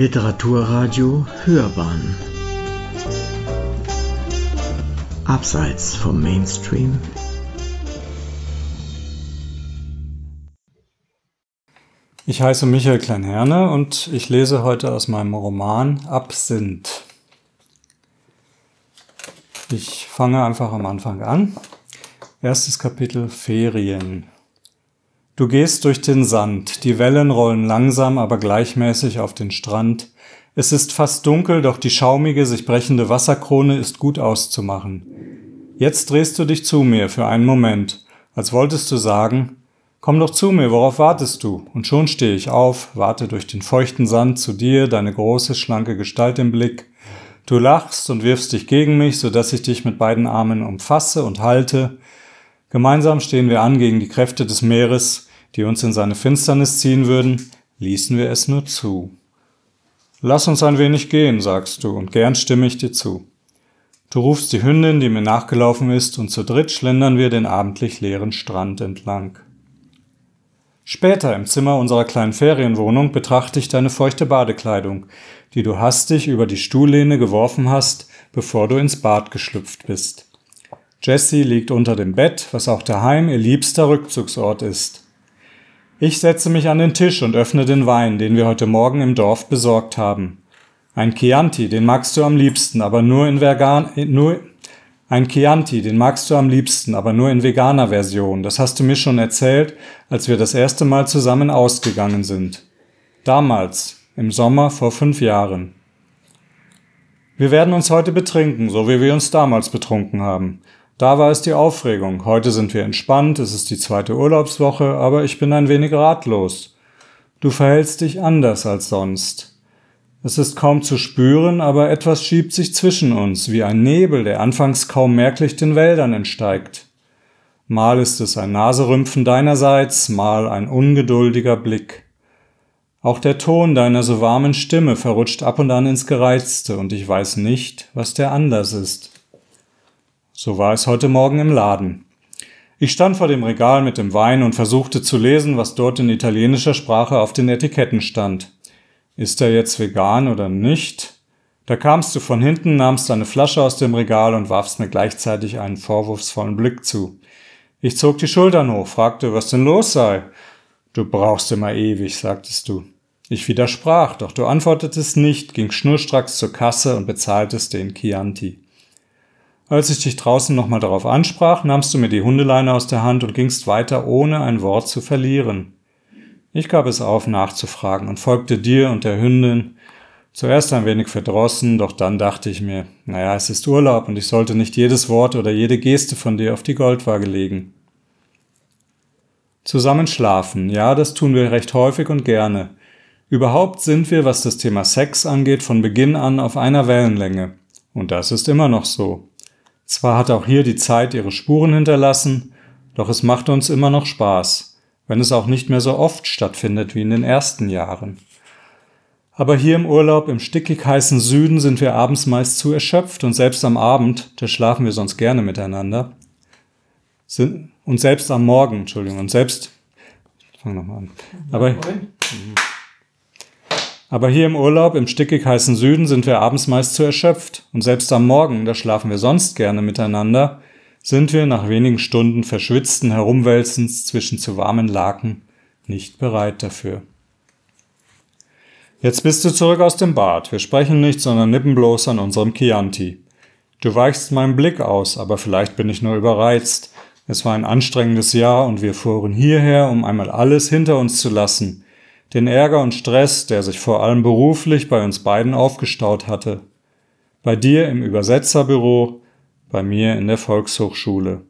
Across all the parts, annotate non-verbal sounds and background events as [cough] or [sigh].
Literaturradio Hörbahn Abseits vom Mainstream Ich heiße Michael Kleinherne und ich lese heute aus meinem Roman Absinth. Ich fange einfach am Anfang an. Erstes Kapitel Ferien. Du gehst durch den Sand, die Wellen rollen langsam, aber gleichmäßig auf den Strand. Es ist fast dunkel, doch die schaumige, sich brechende Wasserkrone ist gut auszumachen. Jetzt drehst du dich zu mir für einen Moment, als wolltest du sagen, Komm doch zu mir, worauf wartest du? Und schon stehe ich auf, warte durch den feuchten Sand zu dir, deine große, schlanke Gestalt im Blick. Du lachst und wirfst dich gegen mich, so dass ich dich mit beiden Armen umfasse und halte. Gemeinsam stehen wir an gegen die Kräfte des Meeres, die uns in seine Finsternis ziehen würden, ließen wir es nur zu. Lass uns ein wenig gehen, sagst du, und gern stimme ich dir zu. Du rufst die Hündin, die mir nachgelaufen ist, und zu dritt schlendern wir den abendlich leeren Strand entlang. Später im Zimmer unserer kleinen Ferienwohnung betrachte ich deine feuchte Badekleidung, die du hastig über die Stuhllehne geworfen hast, bevor du ins Bad geschlüpft bist. Jessie liegt unter dem Bett, was auch daheim ihr liebster Rückzugsort ist. Ich setze mich an den Tisch und öffne den Wein, den wir heute Morgen im Dorf besorgt haben. Ein Chianti, den magst du am liebsten, aber nur in Vegan, nur, ein Chianti, den magst du am liebsten, aber nur in veganer Version. Das hast du mir schon erzählt, als wir das erste Mal zusammen ausgegangen sind. Damals, im Sommer vor fünf Jahren. Wir werden uns heute betrinken, so wie wir uns damals betrunken haben. Da war es die Aufregung. Heute sind wir entspannt, es ist die zweite Urlaubswoche, aber ich bin ein wenig ratlos. Du verhältst dich anders als sonst. Es ist kaum zu spüren, aber etwas schiebt sich zwischen uns, wie ein Nebel, der anfangs kaum merklich den Wäldern entsteigt. Mal ist es ein Naserümpfen deinerseits, mal ein ungeduldiger Blick. Auch der Ton deiner so warmen Stimme verrutscht ab und an ins Gereizte, und ich weiß nicht, was der anders ist. So war es heute Morgen im Laden. Ich stand vor dem Regal mit dem Wein und versuchte zu lesen, was dort in italienischer Sprache auf den Etiketten stand. Ist er jetzt vegan oder nicht? Da kamst du von hinten, nahmst eine Flasche aus dem Regal und warfst mir gleichzeitig einen vorwurfsvollen Blick zu. Ich zog die Schultern hoch, fragte, was denn los sei. Du brauchst immer ewig, sagtest du. Ich widersprach, doch du antwortetest nicht, ging schnurstracks zur Kasse und bezahltest den Chianti. Als ich dich draußen nochmal darauf ansprach, nahmst du mir die Hundeleine aus der Hand und gingst weiter, ohne ein Wort zu verlieren. Ich gab es auf, nachzufragen und folgte dir und der Hündin. Zuerst ein wenig verdrossen, doch dann dachte ich mir, naja, es ist Urlaub und ich sollte nicht jedes Wort oder jede Geste von dir auf die Goldwaage legen. Zusammen schlafen, ja, das tun wir recht häufig und gerne. Überhaupt sind wir, was das Thema Sex angeht, von Beginn an auf einer Wellenlänge. Und das ist immer noch so. Zwar hat auch hier die Zeit ihre Spuren hinterlassen, doch es macht uns immer noch Spaß, wenn es auch nicht mehr so oft stattfindet wie in den ersten Jahren. Aber hier im Urlaub im stickig heißen Süden sind wir abends meist zu erschöpft und selbst am Abend, da schlafen wir sonst gerne miteinander, sind, und selbst am Morgen, Entschuldigung, und selbst, ich fange nochmal an, aber, aber hier im Urlaub im stickig heißen Süden sind wir abends meist zu erschöpft und selbst am Morgen, da schlafen wir sonst gerne miteinander, sind wir nach wenigen Stunden verschwitzten Herumwälzens zwischen zu warmen Laken nicht bereit dafür. Jetzt bist du zurück aus dem Bad. Wir sprechen nicht, sondern nippen bloß an unserem Chianti. Du weichst meinen Blick aus, aber vielleicht bin ich nur überreizt. Es war ein anstrengendes Jahr und wir fuhren hierher, um einmal alles hinter uns zu lassen, den Ärger und Stress, der sich vor allem beruflich bei uns beiden aufgestaut hatte. Bei dir im Übersetzerbüro, bei mir in der Volkshochschule.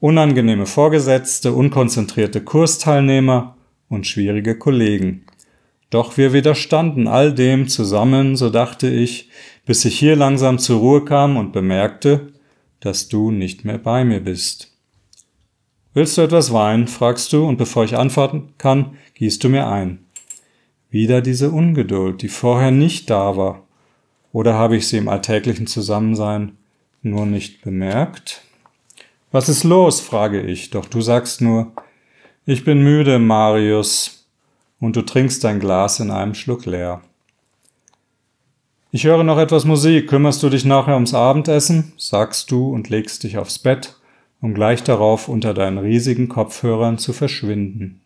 Unangenehme Vorgesetzte, unkonzentrierte Kursteilnehmer und schwierige Kollegen. Doch wir widerstanden all dem zusammen, so dachte ich, bis ich hier langsam zur Ruhe kam und bemerkte, dass du nicht mehr bei mir bist. Willst du etwas Wein? fragst du, und bevor ich antworten kann, gießt du mir ein. Wieder diese Ungeduld, die vorher nicht da war. Oder habe ich sie im alltäglichen Zusammensein nur nicht bemerkt? Was ist los? frage ich, doch du sagst nur, ich bin müde, Marius, und du trinkst dein Glas in einem Schluck leer. Ich höre noch etwas Musik, kümmerst du dich nachher ums Abendessen? sagst du und legst dich aufs Bett, um gleich darauf unter deinen riesigen Kopfhörern zu verschwinden.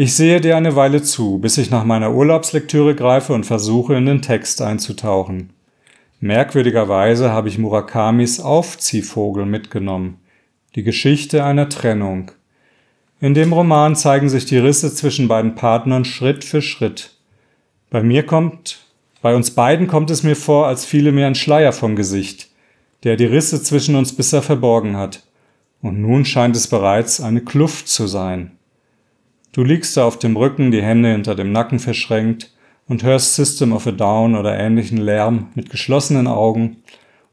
Ich sehe dir eine Weile zu, bis ich nach meiner Urlaubslektüre greife und versuche, in den Text einzutauchen. Merkwürdigerweise habe ich Murakamis Aufziehvogel mitgenommen, die Geschichte einer Trennung. In dem Roman zeigen sich die Risse zwischen beiden Partnern Schritt für Schritt. Bei mir kommt, bei uns beiden kommt es mir vor, als fiele mir ein Schleier vom Gesicht, der die Risse zwischen uns bisher verborgen hat. Und nun scheint es bereits eine Kluft zu sein. Du liegst da auf dem Rücken, die Hände hinter dem Nacken verschränkt und hörst System of a Down oder ähnlichen Lärm mit geschlossenen Augen,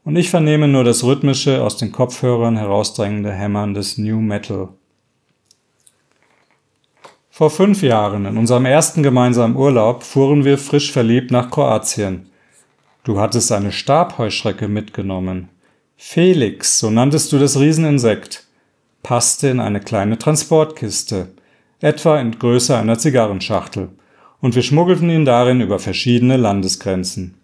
und ich vernehme nur das rhythmische, aus den Kopfhörern herausdrängende Hämmern des New Metal. Vor fünf Jahren, in unserem ersten gemeinsamen Urlaub, fuhren wir frisch verliebt nach Kroatien. Du hattest eine Stabheuschrecke mitgenommen. Felix, so nanntest du das Rieseninsekt, passte in eine kleine Transportkiste etwa in Größe einer Zigarrenschachtel, und wir schmuggelten ihn darin über verschiedene Landesgrenzen.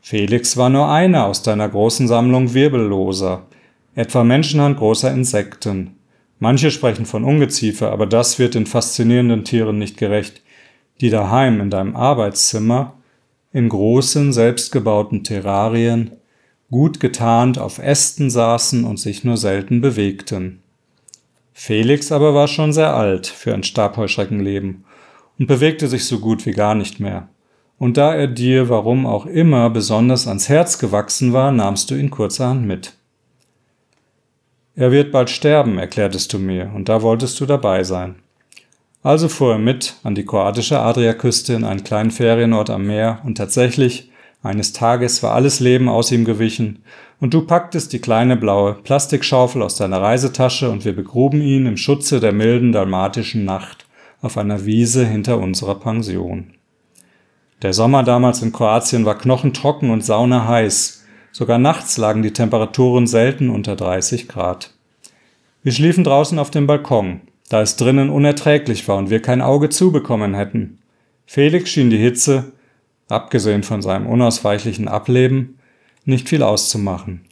Felix war nur einer aus deiner großen Sammlung Wirbelloser, etwa menschenhandgroßer Insekten. Manche sprechen von Ungeziefer, aber das wird den faszinierenden Tieren nicht gerecht, die daheim in deinem Arbeitszimmer in großen, selbstgebauten Terrarien, gut getarnt auf Ästen saßen und sich nur selten bewegten. Felix aber war schon sehr alt für ein Stabheuschreckenleben und bewegte sich so gut wie gar nicht mehr. Und da er dir, warum auch immer, besonders ans Herz gewachsen war, nahmst du ihn kurzerhand mit. Er wird bald sterben, erklärtest du mir, und da wolltest du dabei sein. Also fuhr er mit an die kroatische Adriaküste in einen kleinen Ferienort am Meer, und tatsächlich, eines Tages war alles Leben aus ihm gewichen, und du packtest die kleine blaue Plastikschaufel aus deiner Reisetasche und wir begruben ihn im Schutze der milden dalmatischen Nacht auf einer Wiese hinter unserer Pension. Der Sommer damals in Kroatien war knochentrocken und saunaheiß. Sogar nachts lagen die Temperaturen selten unter 30 Grad. Wir schliefen draußen auf dem Balkon, da es drinnen unerträglich war und wir kein Auge zubekommen hätten. Felix schien die Hitze, abgesehen von seinem unausweichlichen Ableben, nicht viel auszumachen.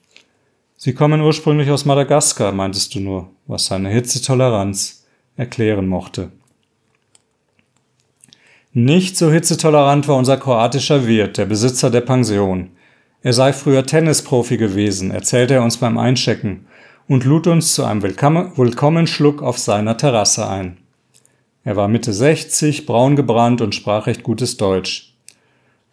Sie kommen ursprünglich aus Madagaskar, meintest du nur, was seine Hitzetoleranz erklären mochte. Nicht so hitzetolerant war unser kroatischer Wirt, der Besitzer der Pension. Er sei früher Tennisprofi gewesen, erzählte er uns beim Einchecken und lud uns zu einem Willkommenschluck auf seiner Terrasse ein. Er war Mitte 60, braun gebrannt und sprach recht gutes Deutsch.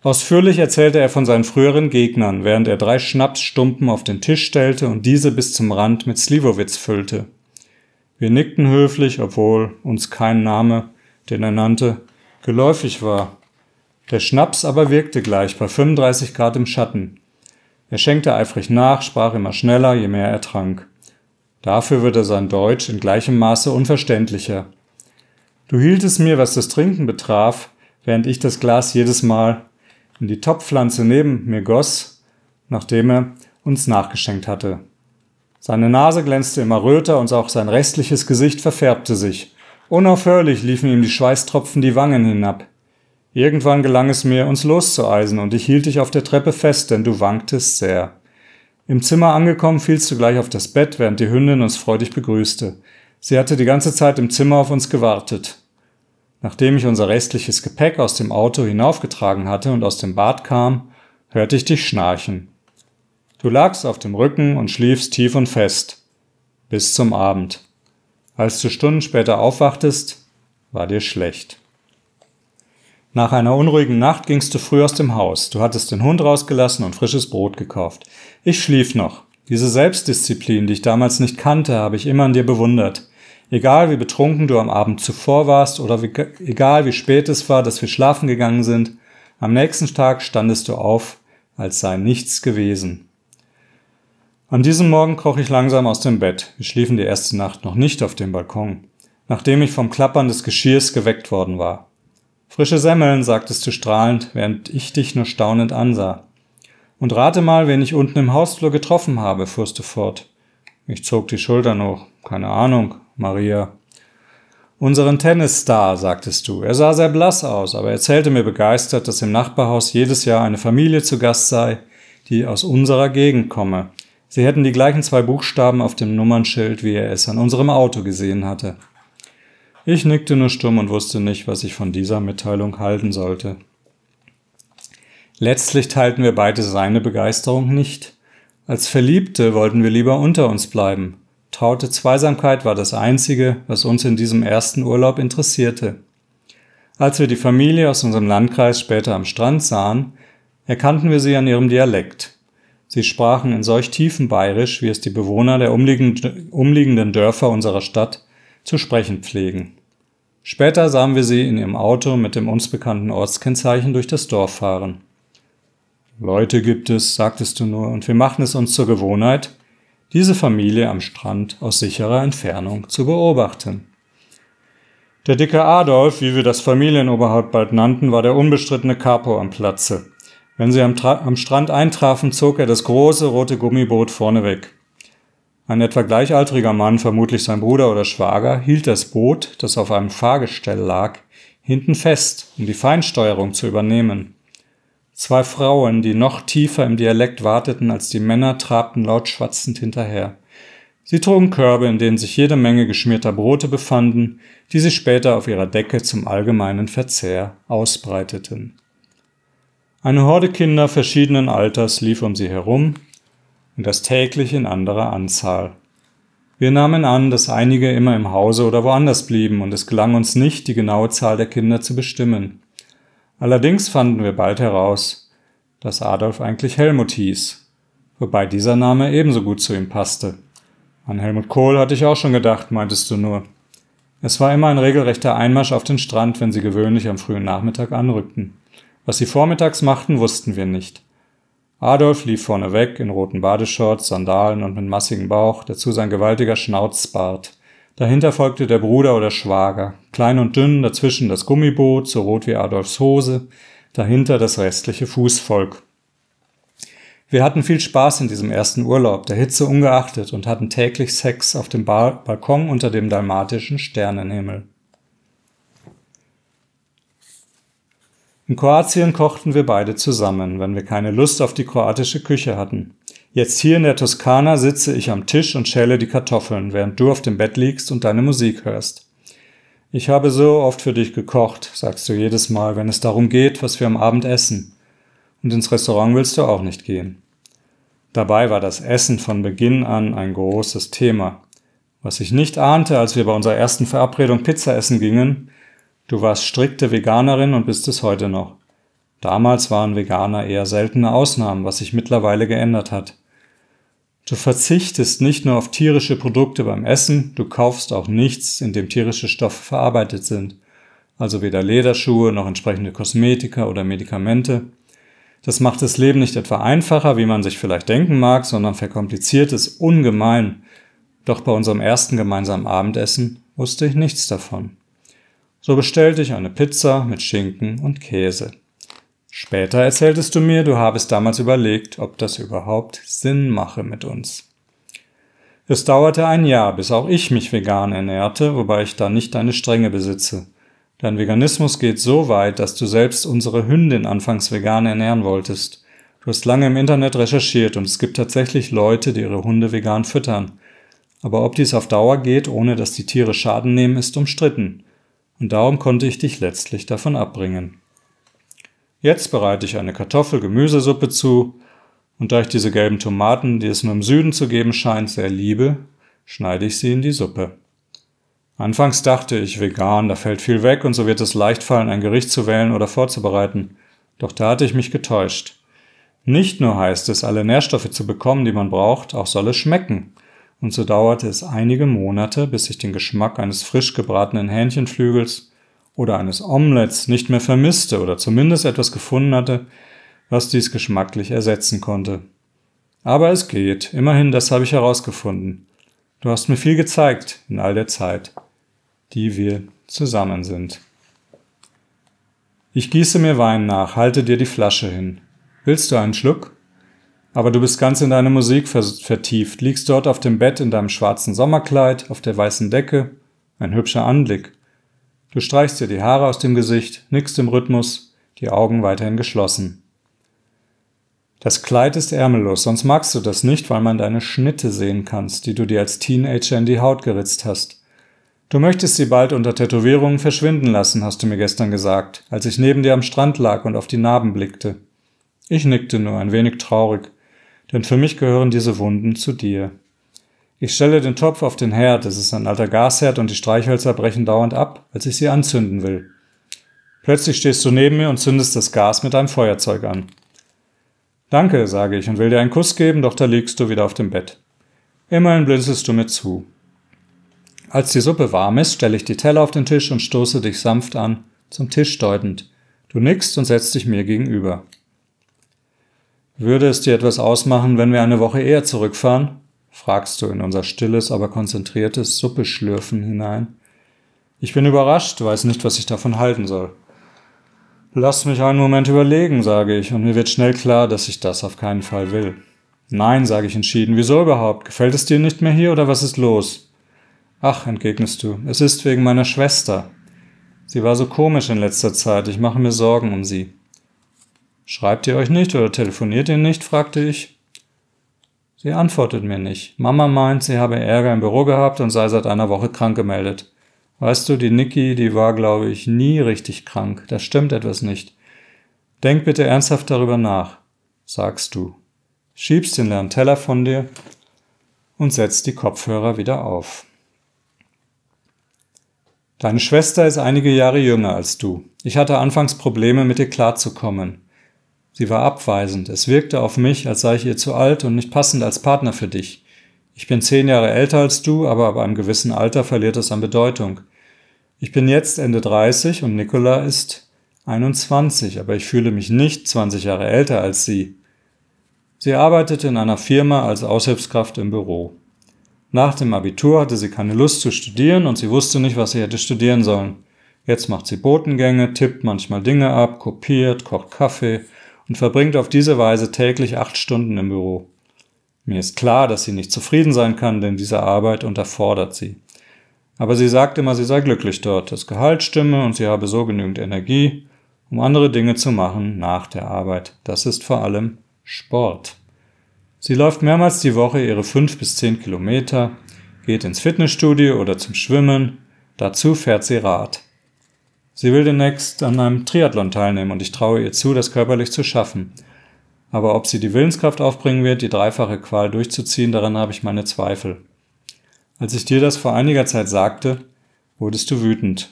Ausführlich erzählte er von seinen früheren Gegnern, während er drei Schnapsstumpen auf den Tisch stellte und diese bis zum Rand mit Slivovitz füllte. Wir nickten höflich, obwohl uns kein Name, den er nannte, geläufig war. Der Schnaps aber wirkte gleich bei 35 Grad im Schatten. Er schenkte eifrig nach, sprach immer schneller, je mehr er trank. Dafür wurde sein Deutsch in gleichem Maße unverständlicher. Du hieltest mir, was das Trinken betraf, während ich das Glas jedes Mal in die Topfpflanze neben mir goss, nachdem er uns nachgeschenkt hatte. Seine Nase glänzte immer röter und auch sein restliches Gesicht verfärbte sich. Unaufhörlich liefen ihm die Schweißtropfen die Wangen hinab. Irgendwann gelang es mir, uns loszueisen, und ich hielt dich auf der Treppe fest, denn du wanktest sehr. Im Zimmer angekommen, fielst du gleich auf das Bett, während die Hündin uns freudig begrüßte. Sie hatte die ganze Zeit im Zimmer auf uns gewartet. Nachdem ich unser restliches Gepäck aus dem Auto hinaufgetragen hatte und aus dem Bad kam, hörte ich dich schnarchen. Du lagst auf dem Rücken und schliefst tief und fest. Bis zum Abend. Als du Stunden später aufwachtest, war dir schlecht. Nach einer unruhigen Nacht gingst du früh aus dem Haus. Du hattest den Hund rausgelassen und frisches Brot gekauft. Ich schlief noch. Diese Selbstdisziplin, die ich damals nicht kannte, habe ich immer an dir bewundert. Egal wie betrunken du am Abend zuvor warst oder wie, egal wie spät es war, dass wir schlafen gegangen sind, am nächsten Tag standest du auf, als sei nichts gewesen. An diesem Morgen kroch ich langsam aus dem Bett. Wir schliefen die erste Nacht noch nicht auf dem Balkon, nachdem ich vom Klappern des Geschirrs geweckt worden war. Frische Semmeln, sagtest du strahlend, während ich dich nur staunend ansah. Und rate mal, wen ich unten im Hausflur getroffen habe, fuhrst du fort. Ich zog die Schultern hoch. Keine Ahnung, Maria. Unseren Tennisstar, sagtest du. Er sah sehr blass aus, aber erzählte mir begeistert, dass im Nachbarhaus jedes Jahr eine Familie zu Gast sei, die aus unserer Gegend komme. Sie hätten die gleichen zwei Buchstaben auf dem Nummernschild, wie er es an unserem Auto gesehen hatte. Ich nickte nur stumm und wusste nicht, was ich von dieser Mitteilung halten sollte. Letztlich teilten wir beide seine Begeisterung nicht. Als Verliebte wollten wir lieber unter uns bleiben. Traute Zweisamkeit war das Einzige, was uns in diesem ersten Urlaub interessierte. Als wir die Familie aus unserem Landkreis später am Strand sahen, erkannten wir sie an ihrem Dialekt. Sie sprachen in solch tiefem Bayerisch, wie es die Bewohner der umliegenden Dörfer unserer Stadt zu sprechen pflegen. Später sahen wir sie in ihrem Auto mit dem uns bekannten Ortskennzeichen durch das Dorf fahren. Leute gibt es, sagtest du nur, und wir machten es uns zur Gewohnheit, diese Familie am Strand aus sicherer Entfernung zu beobachten. Der dicke Adolf, wie wir das Familienoberhaupt bald nannten, war der unbestrittene Capo am Platze. Wenn sie am, am Strand eintrafen, zog er das große rote Gummiboot vorne weg. Ein etwa gleichaltriger Mann, vermutlich sein Bruder oder Schwager, hielt das Boot, das auf einem Fahrgestell lag, hinten fest, um die Feinsteuerung zu übernehmen. Zwei Frauen, die noch tiefer im Dialekt warteten als die Männer, trabten laut schwatzend hinterher. Sie trugen Körbe, in denen sich jede Menge geschmierter Brote befanden, die sie später auf ihrer Decke zum allgemeinen Verzehr ausbreiteten. Eine Horde Kinder verschiedenen Alters lief um sie herum, und das täglich in anderer Anzahl. Wir nahmen an, dass einige immer im Hause oder woanders blieben, und es gelang uns nicht, die genaue Zahl der Kinder zu bestimmen. Allerdings fanden wir bald heraus, dass Adolf eigentlich Helmut hieß, wobei dieser Name ebenso gut zu ihm passte. An Helmut Kohl hatte ich auch schon gedacht, meintest du nur. Es war immer ein regelrechter Einmarsch auf den Strand, wenn sie gewöhnlich am frühen Nachmittag anrückten. Was sie vormittags machten, wussten wir nicht. Adolf lief vorneweg in roten Badeshorts, Sandalen und mit massigem Bauch, dazu sein gewaltiger Schnauzbart. Dahinter folgte der Bruder oder Schwager, klein und dünn, dazwischen das Gummiboot, so rot wie Adolfs Hose, dahinter das restliche Fußvolk. Wir hatten viel Spaß in diesem ersten Urlaub, der Hitze ungeachtet, und hatten täglich Sex auf dem ba Balkon unter dem dalmatischen Sternenhimmel. In Kroatien kochten wir beide zusammen, wenn wir keine Lust auf die kroatische Küche hatten. Jetzt hier in der Toskana sitze ich am Tisch und schäle die Kartoffeln, während du auf dem Bett liegst und deine Musik hörst. Ich habe so oft für dich gekocht, sagst du jedes Mal, wenn es darum geht, was wir am Abend essen. Und ins Restaurant willst du auch nicht gehen. Dabei war das Essen von Beginn an ein großes Thema. Was ich nicht ahnte, als wir bei unserer ersten Verabredung Pizza essen gingen, Du warst strikte Veganerin und bist es heute noch. Damals waren Veganer eher seltene Ausnahmen, was sich mittlerweile geändert hat. Du verzichtest nicht nur auf tierische Produkte beim Essen, du kaufst auch nichts, in dem tierische Stoffe verarbeitet sind. Also weder Lederschuhe noch entsprechende Kosmetika oder Medikamente. Das macht das Leben nicht etwa einfacher, wie man sich vielleicht denken mag, sondern verkompliziert es ungemein. Doch bei unserem ersten gemeinsamen Abendessen wusste ich nichts davon. So bestellte ich eine Pizza mit Schinken und Käse. Später erzähltest du mir, du habest damals überlegt, ob das überhaupt Sinn mache mit uns. Es dauerte ein Jahr, bis auch ich mich vegan ernährte, wobei ich da nicht deine Strenge besitze. Dein Veganismus geht so weit, dass du selbst unsere Hündin anfangs vegan ernähren wolltest. Du hast lange im Internet recherchiert und es gibt tatsächlich Leute, die ihre Hunde vegan füttern. Aber ob dies auf Dauer geht, ohne dass die Tiere Schaden nehmen, ist umstritten und darum konnte ich dich letztlich davon abbringen. Jetzt bereite ich eine Kartoffel-Gemüsesuppe zu, und da ich diese gelben Tomaten, die es nur im Süden zu geben scheint, sehr liebe, schneide ich sie in die Suppe. Anfangs dachte ich, vegan, da fällt viel weg und so wird es leicht fallen, ein Gericht zu wählen oder vorzubereiten. Doch da hatte ich mich getäuscht. Nicht nur heißt es, alle Nährstoffe zu bekommen, die man braucht, auch soll es schmecken und so dauerte es einige Monate, bis ich den Geschmack eines frisch gebratenen Hähnchenflügels oder eines Omelettes nicht mehr vermisste oder zumindest etwas gefunden hatte, was dies geschmacklich ersetzen konnte. Aber es geht, immerhin das habe ich herausgefunden. Du hast mir viel gezeigt in all der Zeit, die wir zusammen sind. Ich gieße mir Wein nach, halte dir die Flasche hin. Willst du einen Schluck? Aber du bist ganz in deine Musik vertieft, liegst dort auf dem Bett in deinem schwarzen Sommerkleid, auf der weißen Decke, ein hübscher Anblick. Du streichst dir die Haare aus dem Gesicht, nickst im Rhythmus, die Augen weiterhin geschlossen. Das Kleid ist ärmellos, sonst magst du das nicht, weil man deine Schnitte sehen kannst, die du dir als Teenager in die Haut geritzt hast. Du möchtest sie bald unter Tätowierungen verschwinden lassen, hast du mir gestern gesagt, als ich neben dir am Strand lag und auf die Narben blickte. Ich nickte nur ein wenig traurig, denn für mich gehören diese Wunden zu dir. Ich stelle den Topf auf den Herd, es ist ein alter Gasherd und die Streichhölzer brechen dauernd ab, als ich sie anzünden will. Plötzlich stehst du neben mir und zündest das Gas mit einem Feuerzeug an. Danke, sage ich und will dir einen Kuss geben, doch da liegst du wieder auf dem Bett. Immerhin blinzelst du mir zu. Als die Suppe warm ist, stelle ich die Teller auf den Tisch und stoße dich sanft an, zum Tisch deutend. Du nickst und setzt dich mir gegenüber. Würde es dir etwas ausmachen, wenn wir eine Woche eher zurückfahren? Fragst du in unser stilles, aber konzentriertes Suppeschlürfen hinein. Ich bin überrascht, weiß nicht, was ich davon halten soll. Lass mich einen Moment überlegen, sage ich, und mir wird schnell klar, dass ich das auf keinen Fall will. Nein, sage ich entschieden. Wieso überhaupt? Gefällt es dir nicht mehr hier oder was ist los? Ach, entgegnest du, es ist wegen meiner Schwester. Sie war so komisch in letzter Zeit, ich mache mir Sorgen um sie. Schreibt ihr euch nicht oder telefoniert ihr nicht? fragte ich. Sie antwortet mir nicht. Mama meint, sie habe Ärger im Büro gehabt und sei seit einer Woche krank gemeldet. Weißt du, die Niki, die war, glaube ich, nie richtig krank. Da stimmt etwas nicht. Denk bitte ernsthaft darüber nach, sagst du. Schiebst den leeren Teller von dir und setzt die Kopfhörer wieder auf. Deine Schwester ist einige Jahre jünger als du. Ich hatte anfangs Probleme, mit ihr klarzukommen. Sie war abweisend. Es wirkte auf mich, als sei ich ihr zu alt und nicht passend als Partner für dich. Ich bin zehn Jahre älter als du, aber ab einem gewissen Alter verliert es an Bedeutung. Ich bin jetzt Ende 30 und Nicola ist 21, aber ich fühle mich nicht 20 Jahre älter als sie. Sie arbeitete in einer Firma als Aushilfskraft im Büro. Nach dem Abitur hatte sie keine Lust zu studieren und sie wusste nicht, was sie hätte studieren sollen. Jetzt macht sie Botengänge, tippt manchmal Dinge ab, kopiert, kocht Kaffee und verbringt auf diese Weise täglich acht Stunden im Büro. Mir ist klar, dass sie nicht zufrieden sein kann, denn diese Arbeit unterfordert sie. Aber sie sagt immer, sie sei glücklich dort, das Gehalt stimme und sie habe so genügend Energie, um andere Dinge zu machen nach der Arbeit. Das ist vor allem Sport. Sie läuft mehrmals die Woche ihre fünf bis zehn Kilometer, geht ins Fitnessstudio oder zum Schwimmen, dazu fährt sie Rad. Sie will demnächst an einem Triathlon teilnehmen und ich traue ihr zu, das körperlich zu schaffen. Aber ob sie die Willenskraft aufbringen wird, die dreifache Qual durchzuziehen, daran habe ich meine Zweifel. Als ich dir das vor einiger Zeit sagte, wurdest du wütend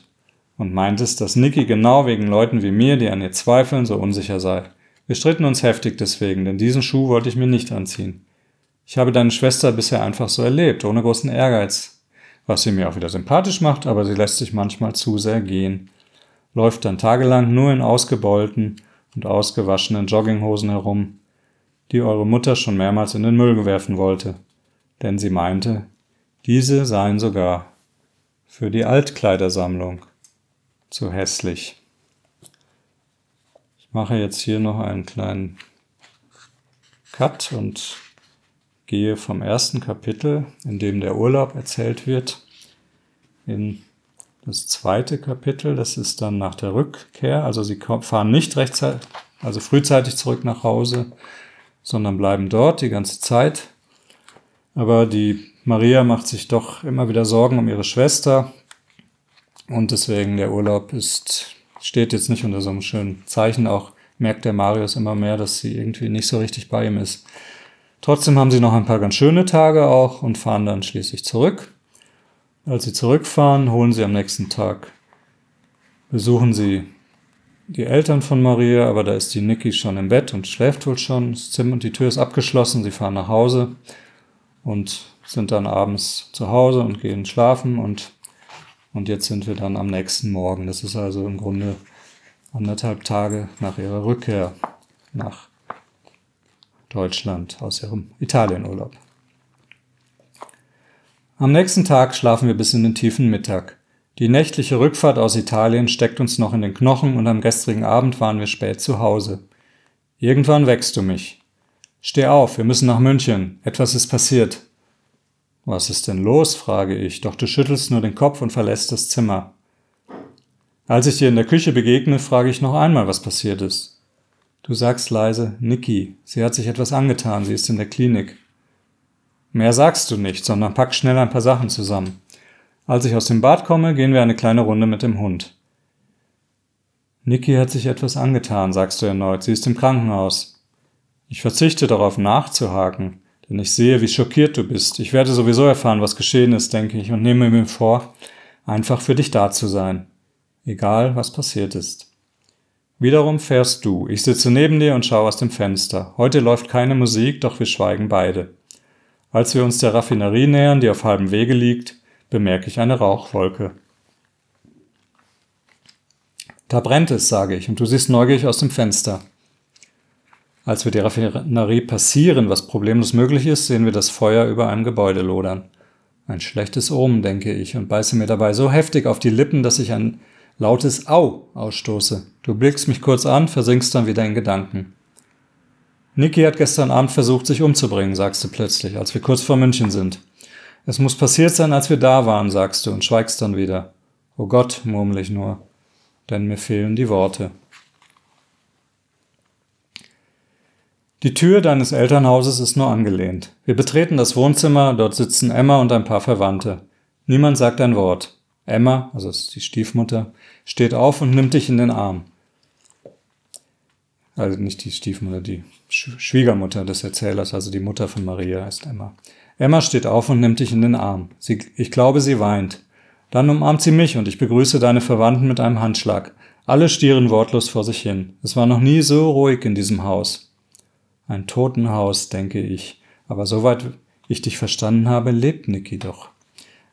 und meintest, dass Niki genau wegen Leuten wie mir, die an ihr zweifeln, so unsicher sei. Wir stritten uns heftig deswegen, denn diesen Schuh wollte ich mir nicht anziehen. Ich habe deine Schwester bisher einfach so erlebt, ohne großen Ehrgeiz. Was sie mir auch wieder sympathisch macht, aber sie lässt sich manchmal zu sehr gehen. Läuft dann tagelang nur in ausgebeulten, und ausgewaschenen Jogginghosen herum, die eure Mutter schon mehrmals in den Müll werfen wollte, denn sie meinte, diese seien sogar für die Altkleidersammlung zu hässlich. Ich mache jetzt hier noch einen kleinen Cut und gehe vom ersten Kapitel, in dem der Urlaub erzählt wird, in das zweite Kapitel, das ist dann nach der Rückkehr. Also sie fahren nicht rechtzeitig, also frühzeitig zurück nach Hause, sondern bleiben dort die ganze Zeit. Aber die Maria macht sich doch immer wieder Sorgen um ihre Schwester. Und deswegen der Urlaub ist, steht jetzt nicht unter so einem schönen Zeichen. Auch merkt der Marius immer mehr, dass sie irgendwie nicht so richtig bei ihm ist. Trotzdem haben sie noch ein paar ganz schöne Tage auch und fahren dann schließlich zurück. Als sie zurückfahren, holen sie am nächsten Tag, besuchen sie die Eltern von Maria, aber da ist die Niki schon im Bett und schläft wohl schon. Das Zimmer und die Tür ist abgeschlossen. Sie fahren nach Hause und sind dann abends zu Hause und gehen schlafen und, und jetzt sind wir dann am nächsten Morgen. Das ist also im Grunde anderthalb Tage nach ihrer Rückkehr nach Deutschland aus ihrem Italienurlaub. Am nächsten Tag schlafen wir bis in den tiefen Mittag. Die nächtliche Rückfahrt aus Italien steckt uns noch in den Knochen und am gestrigen Abend waren wir spät zu Hause. Irgendwann wächst du mich. Steh auf, wir müssen nach München. Etwas ist passiert. Was ist denn los? frage ich, doch du schüttelst nur den Kopf und verlässt das Zimmer. Als ich dir in der Küche begegne, frage ich noch einmal, was passiert ist. Du sagst leise, Niki, sie hat sich etwas angetan, sie ist in der Klinik. Mehr sagst du nicht, sondern pack schnell ein paar Sachen zusammen. Als ich aus dem Bad komme, gehen wir eine kleine Runde mit dem Hund. Niki hat sich etwas angetan, sagst du erneut, sie ist im Krankenhaus. Ich verzichte darauf nachzuhaken, denn ich sehe, wie schockiert du bist. Ich werde sowieso erfahren, was geschehen ist, denke ich, und nehme mir vor, einfach für dich da zu sein. Egal, was passiert ist. Wiederum fährst du. Ich sitze neben dir und schaue aus dem Fenster. Heute läuft keine Musik, doch wir schweigen beide. Als wir uns der Raffinerie nähern, die auf halbem Wege liegt, bemerke ich eine Rauchwolke. Da brennt es, sage ich, und du siehst neugierig aus dem Fenster. Als wir die Raffinerie passieren, was problemlos möglich ist, sehen wir das Feuer über einem Gebäude lodern. Ein schlechtes Omen, denke ich, und beiße mir dabei so heftig auf die Lippen, dass ich ein lautes Au ausstoße. Du blickst mich kurz an, versinkst dann wieder in Gedanken. Niki hat gestern Abend versucht, sich umzubringen, sagst du plötzlich, als wir kurz vor München sind. Es muss passiert sein, als wir da waren, sagst du und schweigst dann wieder. Oh Gott, murmel ich nur, denn mir fehlen die Worte. Die Tür deines Elternhauses ist nur angelehnt. Wir betreten das Wohnzimmer, dort sitzen Emma und ein paar Verwandte. Niemand sagt ein Wort. Emma, also ist die Stiefmutter, steht auf und nimmt dich in den Arm. Also nicht die Stiefmutter, die Schwiegermutter des Erzählers, also die Mutter von Maria ist Emma. Emma steht auf und nimmt dich in den Arm. Sie, ich glaube, sie weint. Dann umarmt sie mich und ich begrüße deine Verwandten mit einem Handschlag. Alle stieren wortlos vor sich hin. Es war noch nie so ruhig in diesem Haus. Ein Totenhaus, denke ich. Aber soweit ich dich verstanden habe, lebt Niki doch.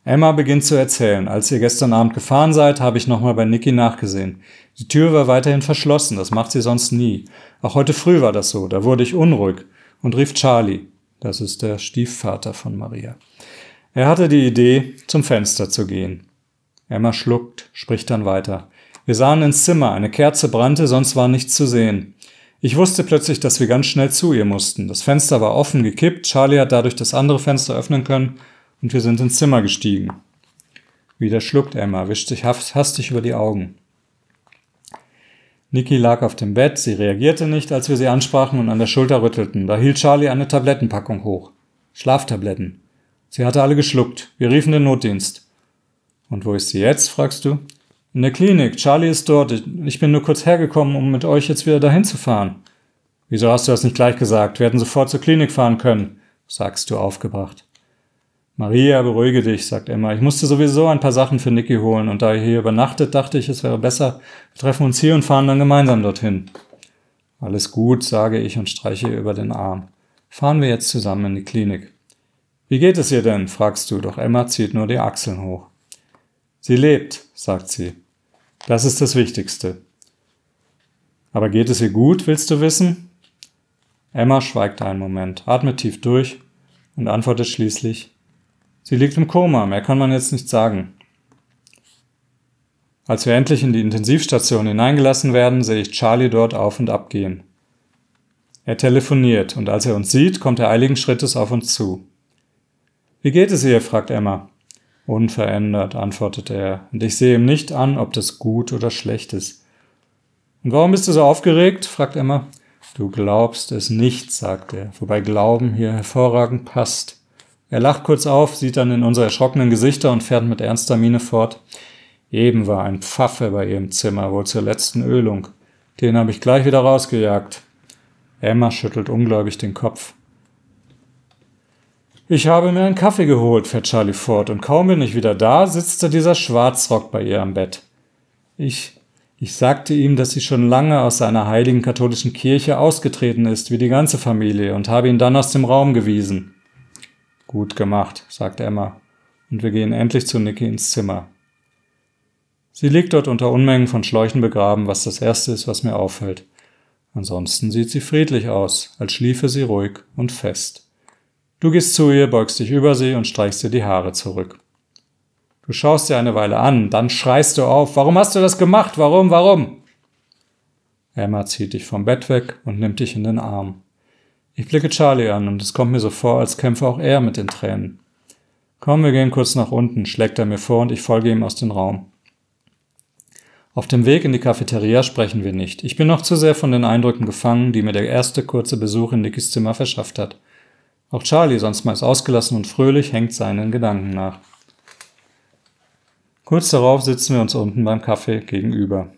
Emma beginnt zu erzählen. Als ihr gestern Abend gefahren seid, habe ich nochmal bei Niki nachgesehen. Die Tür war weiterhin verschlossen, das macht sie sonst nie. Auch heute früh war das so, da wurde ich unruhig und rief Charlie. Das ist der Stiefvater von Maria. Er hatte die Idee, zum Fenster zu gehen. Emma schluckt, spricht dann weiter. Wir sahen ins Zimmer, eine Kerze brannte, sonst war nichts zu sehen. Ich wusste plötzlich, dass wir ganz schnell zu ihr mussten. Das Fenster war offen gekippt, Charlie hat dadurch das andere Fenster öffnen können und wir sind ins Zimmer gestiegen. Wieder schluckt Emma, wischt sich hastig über die Augen. Niki lag auf dem Bett, sie reagierte nicht, als wir sie ansprachen und an der Schulter rüttelten. Da hielt Charlie eine Tablettenpackung hoch. Schlaftabletten. Sie hatte alle geschluckt. Wir riefen den Notdienst. Und wo ist sie jetzt, fragst du? In der Klinik. Charlie ist dort. Ich bin nur kurz hergekommen, um mit euch jetzt wieder dahin zu fahren. Wieso hast du das nicht gleich gesagt? Wir hätten sofort zur Klinik fahren können, sagst du aufgebracht. Maria, beruhige dich, sagt Emma. Ich musste sowieso ein paar Sachen für Niki holen und da ihr hier übernachtet, dachte ich, es wäre besser, wir treffen uns hier und fahren dann gemeinsam dorthin. Alles gut, sage ich und streiche ihr über den Arm. Fahren wir jetzt zusammen in die Klinik. Wie geht es ihr denn? fragst du, doch Emma zieht nur die Achseln hoch. Sie lebt, sagt sie. Das ist das Wichtigste. Aber geht es ihr gut, willst du wissen? Emma schweigt einen Moment, atmet tief durch und antwortet schließlich, Sie liegt im Koma, mehr kann man jetzt nicht sagen. Als wir endlich in die Intensivstation hineingelassen werden, sehe ich Charlie dort auf und ab gehen. Er telefoniert und als er uns sieht, kommt er eiligen Schrittes auf uns zu. Wie geht es ihr? fragt Emma. Unverändert, antwortet er, und ich sehe ihm nicht an, ob das gut oder schlecht ist. Und warum bist du so aufgeregt? fragt Emma. Du glaubst es nicht, sagt er, wobei Glauben hier hervorragend passt. Er lacht kurz auf, sieht dann in unsere erschrockenen Gesichter und fährt mit ernster Miene fort. Eben war ein Pfaffe bei ihr im Zimmer, wohl zur letzten Ölung. Den habe ich gleich wieder rausgejagt. Emma schüttelt ungläubig den Kopf. Ich habe mir einen Kaffee geholt, fährt Charlie fort, und kaum bin ich wieder da, sitzt da dieser Schwarzrock bei ihr am Bett. Ich, ich sagte ihm, dass sie schon lange aus seiner heiligen katholischen Kirche ausgetreten ist, wie die ganze Familie, und habe ihn dann aus dem Raum gewiesen. Gut gemacht, sagt Emma, und wir gehen endlich zu Niki ins Zimmer. Sie liegt dort unter Unmengen von Schläuchen begraben, was das Erste ist, was mir auffällt. Ansonsten sieht sie friedlich aus, als schliefe sie ruhig und fest. Du gehst zu ihr, beugst dich über sie und streichst ihr die Haare zurück. Du schaust sie eine Weile an, dann schreist du auf. Warum hast du das gemacht? Warum? Warum? Emma zieht dich vom Bett weg und nimmt dich in den Arm. Ich blicke Charlie an und es kommt mir so vor, als kämpfe auch er mit den Tränen. Komm, wir gehen kurz nach unten, schlägt er mir vor und ich folge ihm aus dem Raum. Auf dem Weg in die Cafeteria sprechen wir nicht. Ich bin noch zu sehr von den Eindrücken gefangen, die mir der erste kurze Besuch in Nickys Zimmer verschafft hat. Auch Charlie, sonst meist ausgelassen und fröhlich, hängt seinen Gedanken nach. Kurz darauf sitzen wir uns unten beim Kaffee gegenüber.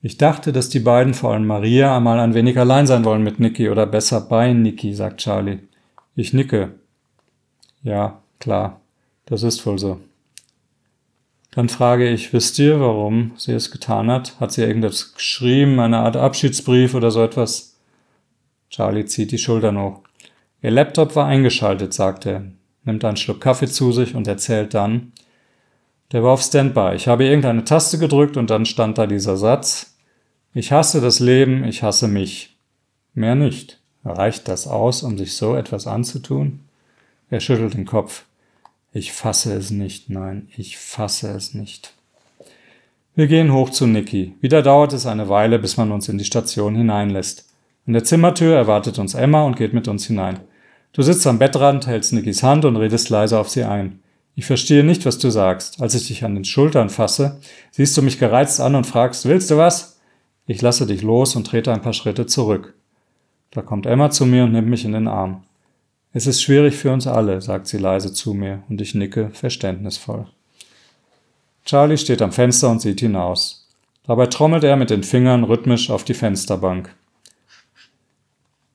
Ich dachte, dass die beiden, vor allem Maria, einmal ein wenig allein sein wollen mit Niki oder besser bei Niki, sagt Charlie. Ich nicke. Ja, klar, das ist wohl so. Dann frage ich, wisst ihr, warum sie es getan hat? Hat sie irgendetwas geschrieben, eine Art Abschiedsbrief oder so etwas? Charlie zieht die Schultern hoch. Ihr Laptop war eingeschaltet, sagt er, nimmt einen Schluck Kaffee zu sich und erzählt dann, der war auf Standby. Ich habe irgendeine Taste gedrückt und dann stand da dieser Satz. Ich hasse das Leben, ich hasse mich. Mehr nicht. Reicht das aus, um sich so etwas anzutun? Er schüttelt den Kopf. Ich fasse es nicht, nein, ich fasse es nicht. Wir gehen hoch zu Niki. Wieder dauert es eine Weile, bis man uns in die Station hineinlässt. An der Zimmertür erwartet uns Emma und geht mit uns hinein. Du sitzt am Bettrand, hältst Nikis Hand und redest leise auf sie ein. Ich verstehe nicht, was du sagst. Als ich dich an den Schultern fasse, siehst du mich gereizt an und fragst, willst du was? Ich lasse dich los und trete ein paar Schritte zurück. Da kommt Emma zu mir und nimmt mich in den Arm. Es ist schwierig für uns alle, sagt sie leise zu mir, und ich nicke verständnisvoll. Charlie steht am Fenster und sieht hinaus. Dabei trommelt er mit den Fingern rhythmisch auf die Fensterbank.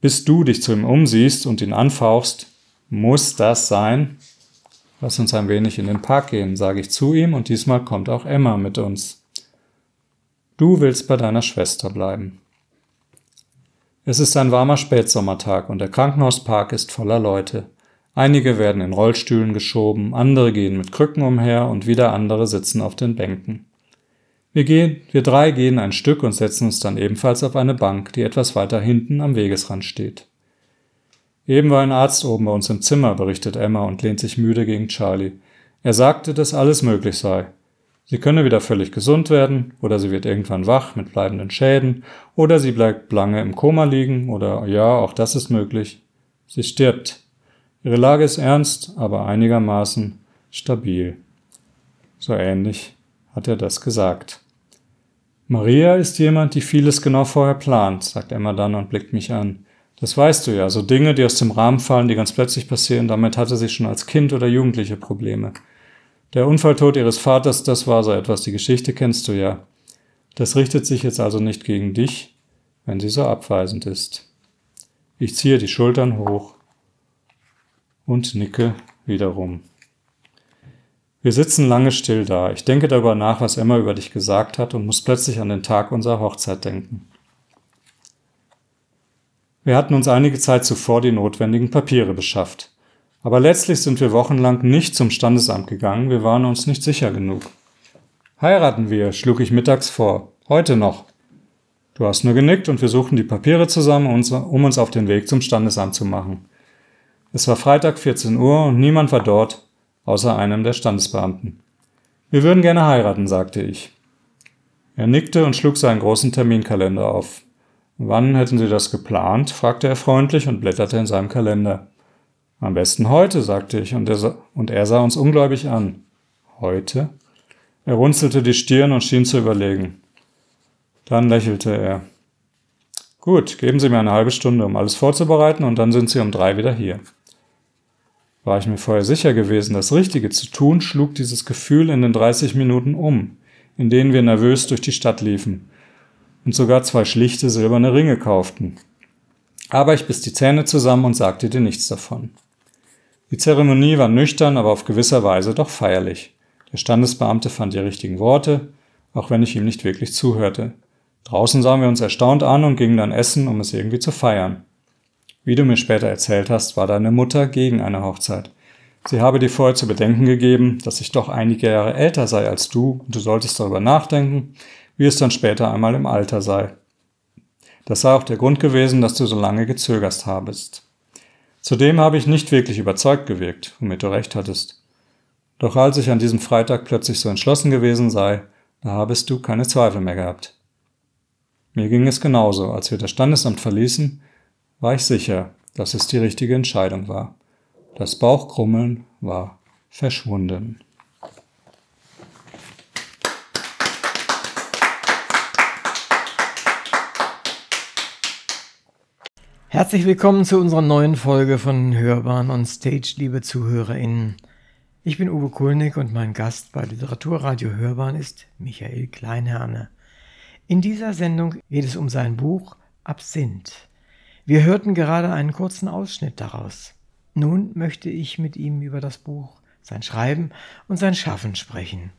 Bis du dich zu ihm umsiehst und ihn anfauchst, muss das sein? Lass uns ein wenig in den Park gehen, sage ich zu ihm, und diesmal kommt auch Emma mit uns. Du willst bei deiner Schwester bleiben. Es ist ein warmer Spätsommertag und der Krankenhauspark ist voller Leute. Einige werden in Rollstühlen geschoben, andere gehen mit Krücken umher und wieder andere sitzen auf den Bänken. Wir gehen, wir drei gehen ein Stück und setzen uns dann ebenfalls auf eine Bank, die etwas weiter hinten am Wegesrand steht. Eben war ein Arzt oben bei uns im Zimmer, berichtet Emma und lehnt sich müde gegen Charlie. Er sagte, dass alles möglich sei. Sie könne wieder völlig gesund werden, oder sie wird irgendwann wach mit bleibenden Schäden, oder sie bleibt lange im Koma liegen, oder ja, auch das ist möglich. Sie stirbt. Ihre Lage ist ernst, aber einigermaßen stabil. So ähnlich hat er das gesagt. Maria ist jemand, die vieles genau vorher plant, sagt Emma dann und blickt mich an. Das weißt du ja, so Dinge, die aus dem Rahmen fallen, die ganz plötzlich passieren, damit hatte sie schon als Kind oder Jugendliche Probleme. Der Unfalltod ihres Vaters, das war so etwas, die Geschichte kennst du ja. Das richtet sich jetzt also nicht gegen dich, wenn sie so abweisend ist. Ich ziehe die Schultern hoch und nicke wiederum. Wir sitzen lange still da. Ich denke darüber nach, was Emma über dich gesagt hat und muss plötzlich an den Tag unserer Hochzeit denken. Wir hatten uns einige Zeit zuvor die notwendigen Papiere beschafft. Aber letztlich sind wir wochenlang nicht zum Standesamt gegangen, wir waren uns nicht sicher genug. Heiraten wir, schlug ich mittags vor. Heute noch. Du hast nur genickt und wir suchten die Papiere zusammen, um uns auf den Weg zum Standesamt zu machen. Es war Freitag 14 Uhr und niemand war dort, außer einem der Standesbeamten. Wir würden gerne heiraten, sagte ich. Er nickte und schlug seinen großen Terminkalender auf. Wann hätten Sie das geplant? fragte er freundlich und blätterte in seinem Kalender. Am besten heute, sagte ich, und er, und er sah uns ungläubig an. Heute? Er runzelte die Stirn und schien zu überlegen. Dann lächelte er. Gut, geben Sie mir eine halbe Stunde, um alles vorzubereiten, und dann sind Sie um drei wieder hier. War ich mir vorher sicher gewesen, das Richtige zu tun, schlug dieses Gefühl in den 30 Minuten um, in denen wir nervös durch die Stadt liefen und sogar zwei schlichte silberne Ringe kauften. Aber ich biss die Zähne zusammen und sagte dir nichts davon. Die Zeremonie war nüchtern, aber auf gewisser Weise doch feierlich. Der Standesbeamte fand die richtigen Worte, auch wenn ich ihm nicht wirklich zuhörte. Draußen sahen wir uns erstaunt an und gingen dann essen, um es irgendwie zu feiern. Wie du mir später erzählt hast, war deine Mutter gegen eine Hochzeit. Sie habe dir vorher zu bedenken gegeben, dass ich doch einige Jahre älter sei als du und du solltest darüber nachdenken, wie es dann später einmal im Alter sei. Das sei auch der Grund gewesen, dass du so lange gezögert habest. Zudem habe ich nicht wirklich überzeugt gewirkt, womit du recht hattest. Doch als ich an diesem Freitag plötzlich so entschlossen gewesen sei, da habest du keine Zweifel mehr gehabt. Mir ging es genauso, als wir das Standesamt verließen, war ich sicher, dass es die richtige Entscheidung war. Das Bauchkrummeln war verschwunden. Herzlich willkommen zu unserer neuen Folge von Hörbahn on Stage, liebe ZuhörerInnen. Ich bin Uwe Kulnig und mein Gast bei Literaturradio Hörbahn ist Michael Kleinherne. In dieser Sendung geht es um sein Buch Absinth. Wir hörten gerade einen kurzen Ausschnitt daraus. Nun möchte ich mit ihm über das Buch, sein Schreiben und sein Schaffen sprechen.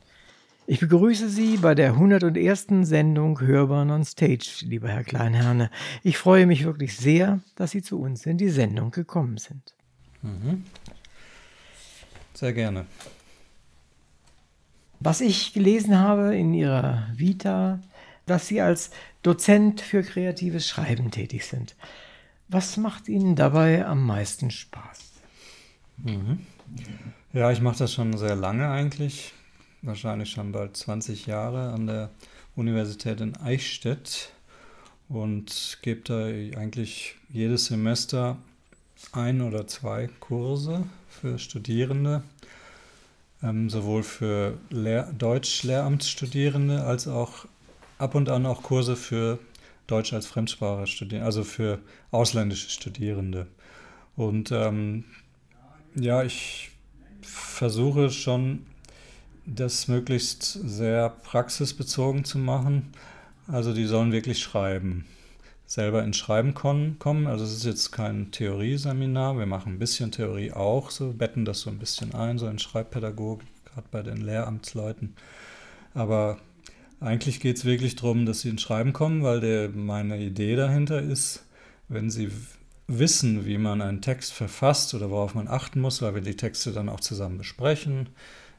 Ich begrüße Sie bei der 101. Sendung Hörbahn on Stage, lieber Herr Kleinherne. Ich freue mich wirklich sehr, dass Sie zu uns in die Sendung gekommen sind. Mhm. Sehr gerne. Was ich gelesen habe in Ihrer Vita, dass Sie als Dozent für kreatives Schreiben tätig sind. Was macht Ihnen dabei am meisten Spaß? Mhm. Ja, ich mache das schon sehr lange eigentlich wahrscheinlich schon bald 20 Jahre an der Universität in Eichstätt und gebe da eigentlich jedes Semester ein oder zwei Kurse für Studierende, ähm, sowohl für Lehr Deutsch-Lehramtsstudierende als auch ab und an auch Kurse für Deutsch als Fremdsprache Studierende, also für ausländische Studierende. Und ähm, ja, ich versuche schon das möglichst sehr praxisbezogen zu machen. Also die sollen wirklich schreiben, selber ins Schreiben kommen. Also es ist jetzt kein Theorieseminar, wir machen ein bisschen Theorie auch, so betten das so ein bisschen ein, so in Schreibpädagogik, gerade bei den Lehramtsleuten. Aber eigentlich geht es wirklich darum, dass sie ins Schreiben kommen, weil der, meine Idee dahinter ist, wenn sie wissen, wie man einen Text verfasst oder worauf man achten muss, weil wir die Texte dann auch zusammen besprechen,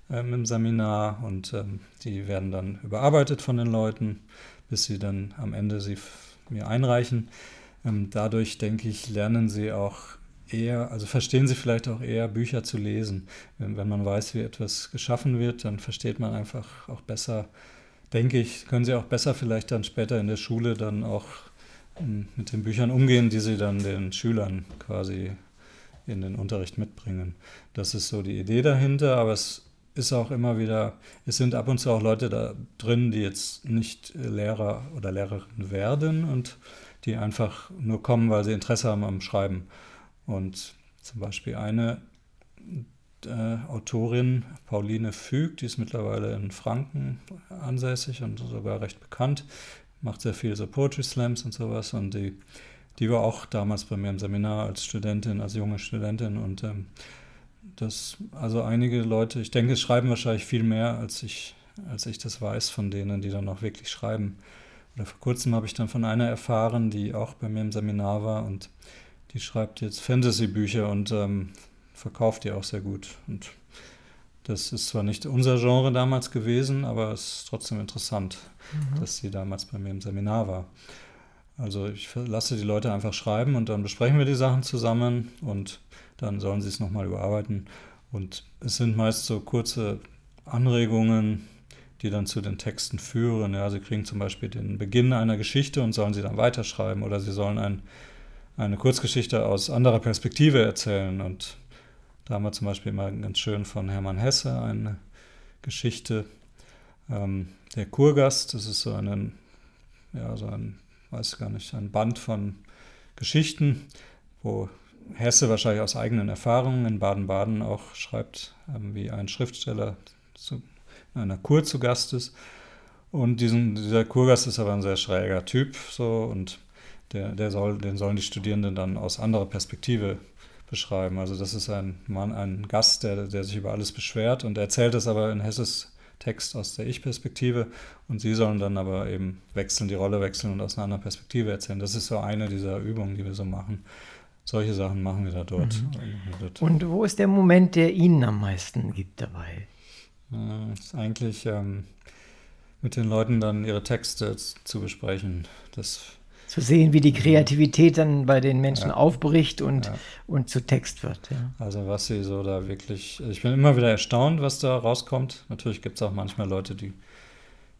ähm, im Seminar und ähm, die werden dann überarbeitet von den Leuten, bis sie dann am Ende sie mir einreichen. Ähm, dadurch, denke ich, lernen sie auch eher, also verstehen sie vielleicht auch eher Bücher zu lesen. Wenn, wenn man weiß, wie etwas geschaffen wird, dann versteht man einfach auch besser, denke ich, können sie auch besser vielleicht dann später in der Schule dann auch ähm, mit den Büchern umgehen, die sie dann den Schülern quasi in den Unterricht mitbringen. Das ist so die Idee dahinter, aber es ist auch immer wieder, es sind ab und zu auch Leute da drin, die jetzt nicht Lehrer oder Lehrerin werden und die einfach nur kommen, weil sie Interesse haben am Schreiben. Und zum Beispiel eine äh, Autorin, Pauline Füg, die ist mittlerweile in Franken ansässig und sogar recht bekannt, macht sehr viel so Poetry Slams und sowas und die, die war auch damals bei mir im Seminar als Studentin, als junge Studentin und ähm, dass also einige Leute, ich denke, es schreiben wahrscheinlich viel mehr, als ich, als ich das weiß von denen, die dann auch wirklich schreiben. Oder vor kurzem habe ich dann von einer erfahren, die auch bei mir im Seminar war und die schreibt jetzt Fantasy-Bücher und ähm, verkauft die auch sehr gut. Und das ist zwar nicht unser Genre damals gewesen, aber es ist trotzdem interessant, mhm. dass sie damals bei mir im Seminar war. Also ich lasse die Leute einfach schreiben und dann besprechen wir die Sachen zusammen und dann sollen sie es nochmal überarbeiten. Und es sind meist so kurze Anregungen, die dann zu den Texten führen. Ja, sie kriegen zum Beispiel den Beginn einer Geschichte und sollen sie dann weiterschreiben oder sie sollen ein, eine Kurzgeschichte aus anderer Perspektive erzählen. Und da haben wir zum Beispiel mal ganz schön von Hermann Hesse eine Geschichte. Ähm, der Kurgast, das ist so ein, ja, so ein, weiß gar nicht, ein Band von Geschichten, wo Hesse wahrscheinlich aus eigenen Erfahrungen in Baden-Baden auch schreibt, ähm, wie ein Schriftsteller zu einer Kur zu Gast ist. Und diesen, dieser Kurgast ist aber ein sehr schräger Typ so und der, der soll, den sollen die Studierenden dann aus anderer Perspektive beschreiben. Also das ist ein Mann, ein Gast, der, der sich über alles beschwert und erzählt es aber in Hesses Text aus der Ich-Perspektive und sie sollen dann aber eben wechseln, die Rolle wechseln und aus einer anderen Perspektive erzählen. Das ist so eine dieser Übungen, die wir so machen solche Sachen machen wir da dort. Mhm. Und wo ist der Moment, der Ihnen am meisten gibt dabei? Äh, ist eigentlich ähm, mit den Leuten dann ihre Texte zu besprechen. Das zu sehen, wie die Kreativität dann bei den Menschen ja. aufbricht und, ja. und zu Text wird. Ja. Also was sie so da wirklich, ich bin immer wieder erstaunt, was da rauskommt. Natürlich gibt es auch manchmal Leute, die,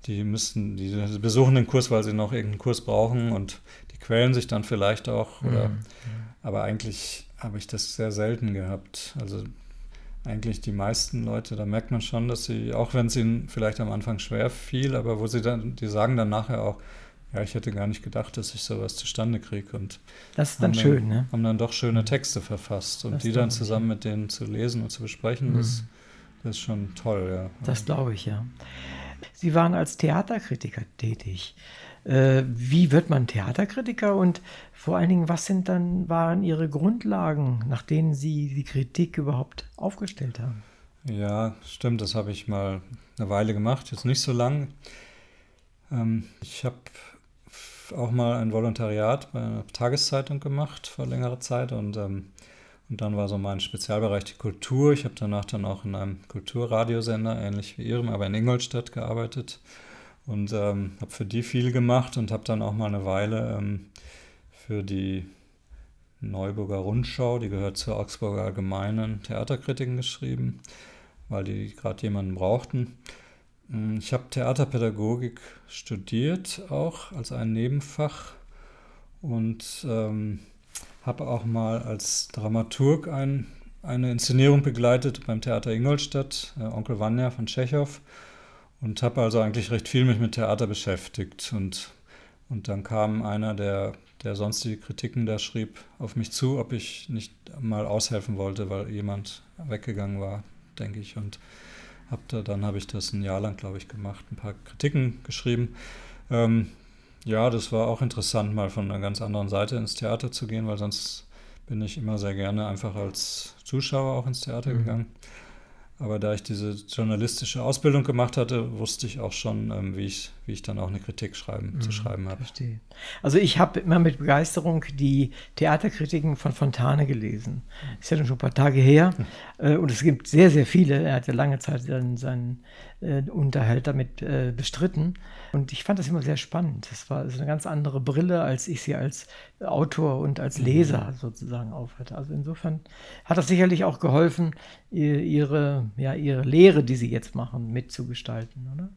die müssten, die besuchen den Kurs, weil sie noch irgendeinen Kurs brauchen und die quälen sich dann vielleicht auch. Oder, mhm. Aber eigentlich habe ich das sehr selten gehabt. Also eigentlich die meisten Leute, da merkt man schon, dass sie, auch wenn es ihnen vielleicht am Anfang schwer fiel, aber wo sie dann, die sagen dann nachher auch, ja, ich hätte gar nicht gedacht, dass ich sowas zustande kriege. Und das ist dann haben schön, ne? Haben dann doch schöne Texte verfasst. Und Das die dann zusammen mit denen zu lesen und zu besprechen, das, Mhm. das ist schon toll, ja. Das glaube ich, ja. Sie waren als Theaterkritiker tätig. Äh, wie wird man Theaterkritiker und vor allen Dingen, was sind dann, waren Ihre Grundlagen, nach denen Sie die Kritik überhaupt aufgestellt haben? Ja, stimmt, das habe ich mal eine Weile gemacht, jetzt nicht so lang. Ähm, ich habe auch mal ein Volontariat bei einer Tageszeitung gemacht vor längerer Zeit und, ähm, und dann war so mein Spezialbereich die Kultur. Ich habe danach dann auch in einem Kulturradiosender, ähnlich wie Ihrem, aber in Ingolstadt gearbeitet und ähm, habe für die viel gemacht und habe dann auch mal eine Weile ähm, für die Neuburger Rundschau, die gehört zur Augsburger Allgemeinen Theaterkritiken geschrieben, weil die gerade jemanden brauchten. Mm, Ich habe Theaterpädagogik studiert, auch als ein Nebenfach und ähm, habe auch mal als Dramaturg ein, eine Inszenierung begleitet beim Theater Ingolstadt, äh, Onkel Vanya von Tschechow und habe also eigentlich recht viel mich mit Theater beschäftigt und, und dann kam einer, der, der sonst die Kritiken da schrieb, auf mich zu, ob ich nicht mal aushelfen wollte, weil jemand weggegangen war, denke ich und hab da, dann habe ich das ein Jahr lang, glaube ich, gemacht, ein paar Kritiken geschrieben. Ähm, ja, das war auch interessant, mal von einer ganz anderen Seite ins Theater zu gehen, weil sonst bin ich immer sehr gerne einfach als Zuschauer auch ins Theater Mhm. gegangen. Aber da ich diese journalistische Ausbildung gemacht hatte, wusste ich auch schon, ähm, wie, ich, wie ich dann auch eine Kritik schreiben, zu Mhm, schreiben habe. Verstehe. Also ich habe immer mit Begeisterung die Theaterkritiken von Fontane gelesen. Ist ja schon ein paar Tage her. Äh, Und es gibt sehr, sehr viele. Er hat ja lange Zeit seinen, seinen äh, Unterhalt damit äh, bestritten. Und ich fand das immer sehr spannend. Das war so eine ganz andere Brille, als ich sie als Autor und als Leser sozusagen aufhatte. Also insofern hat das sicherlich auch geholfen, ihr- ihre, ja, ihre Lehre, die sie jetzt machen, mitzugestalten, oder?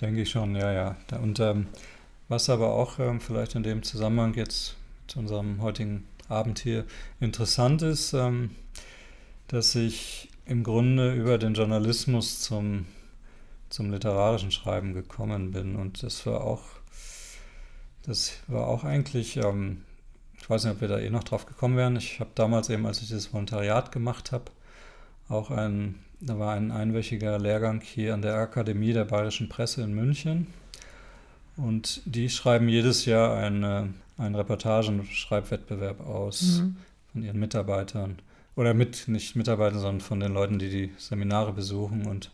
Denke ich schon, ja, ja. Und ähm, was aber auch ähm, vielleicht in dem Zusammenhang jetzt zu unserem heutigen Abend hier interessant ist, ähm, dass ich im Grunde über den Journalismus zum, zum literarischen Schreiben gekommen bin. Und das war auch, das war auch eigentlich, ähm, ich weiß nicht, ob wir da eh noch drauf gekommen wären. Ich habe damals eben, als ich das Volontariat gemacht habe, auch ein, da war ein einwöchiger Lehrgang hier an der Akademie der Bayerischen Presse in München. Und die schreiben jedes Jahr eine, einen Reportagen-Schreibwettbewerb aus Mhm. von ihren Mitarbeitern. Oder mit, nicht Mitarbeitern, sondern von den Leuten, die die Seminare besuchen. Und,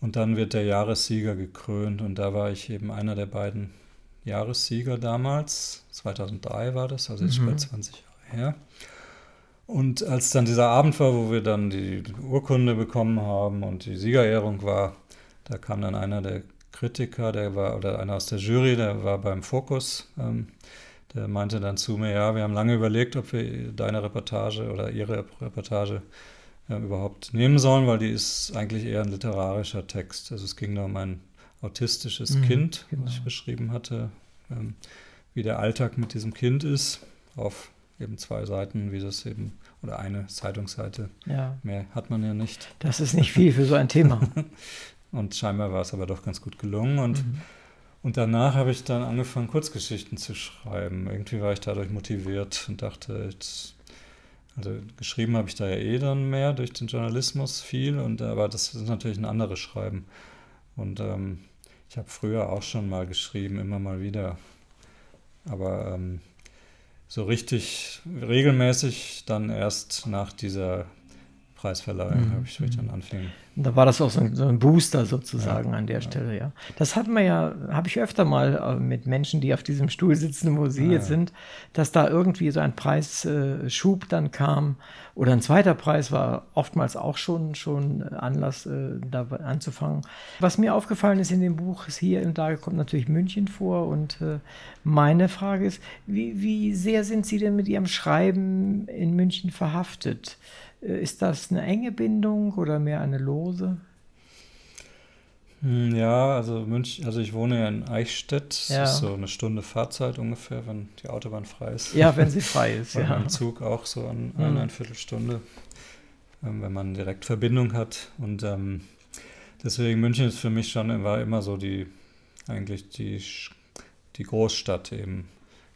und dann wird der Jahressieger gekrönt. Und da war ich eben einer der beiden Jahressieger damals. 2003 war das, also jetzt schon Mhm. bald 20 Jahre her. Und als dann dieser Abend war, wo wir dann die Urkunde bekommen haben und die Siegerehrung war, da kam dann einer der Kritiker, der war, oder einer aus der Jury, der war beim Fokus, ähm, der meinte dann zu mir, ja, wir haben lange überlegt, ob wir deine Reportage oder ihre Reportage äh, überhaupt nehmen sollen, weil die ist eigentlich eher ein literarischer Text. Also es ging da um ein autistisches Mhm, Kind, genau. was ich beschrieben hatte, ähm, wie der Alltag mit diesem Kind ist, auf eben zwei Seiten, wie das eben, oder eine Zeitungsseite, Ja, mehr hat man ja nicht. das ist nicht viel für so ein Thema. [laughs] Und scheinbar war es aber doch ganz gut gelungen. Und, Mhm. Und danach habe ich dann angefangen, Kurzgeschichten zu schreiben. Irgendwie war ich dadurch motiviert und dachte, jetzt, also geschrieben habe ich da ja eh dann mehr durch den Journalismus viel, und, aber das ist natürlich ein anderes Schreiben. Und ähm, ich habe früher auch schon mal geschrieben, immer mal wieder. Aber ähm, so richtig regelmäßig dann erst nach dieser Preisverleihung Mhm. habe ich, ich dann anfing. Da war das auch so ein, so ein Booster sozusagen Ja, an der ja. Stelle, ja. Das hat man ja, habe ich öfter mal äh, mit Menschen, die auf diesem Stuhl sitzen, wo Sie Ah, jetzt ja. sind, dass da irgendwie so ein Preisschub dann kam oder ein zweiter Preis war oftmals auch schon, schon Anlass, äh, da anzufangen. Was mir aufgefallen ist in dem Buch, ist hier und da kommt natürlich München vor und äh, meine Frage ist, wie, wie sehr sind Sie denn mit Ihrem Schreiben in München verhaftet? Äh, Ist das eine enge Bindung oder mehr eine lose? Hm, Ja, also München, also ich wohne ja in Eichstätt. Das Ja. ist so eine Stunde Fahrzeit ungefähr, wenn die Autobahn frei ist. Ja, wenn sie frei ist, [laughs] Bei ja. meinem Zug auch so an Mhm. eine Viertelstunde, ähm, wenn man direkt Verbindung hat. Und ähm, deswegen München ist für mich schon war immer so die eigentlich die, die Großstadt eben.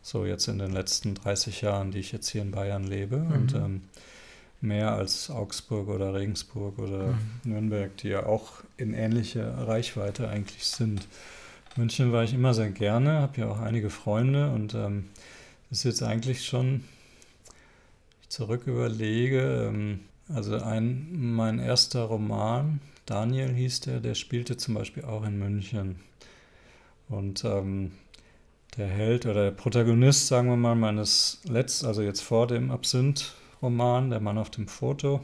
So jetzt in den letzten 30 Jahren, die ich jetzt hier in Bayern lebe. Mhm. Und ähm, mehr als Augsburg oder Regensburg oder mhm. Nürnberg, die ja auch in ähnlicher Reichweite eigentlich sind. München war ich immer sehr gerne, habe ja auch einige Freunde und ähm, das ist jetzt eigentlich schon, ich zurück überlege, ähm, also ein, mein erster Roman, Daniel hieß der, der spielte zum Beispiel auch in München. Und ähm, der Held oder der Protagonist, sagen wir mal, meines letzten, also jetzt vor dem Absinth-Roman, der Mann auf dem Foto,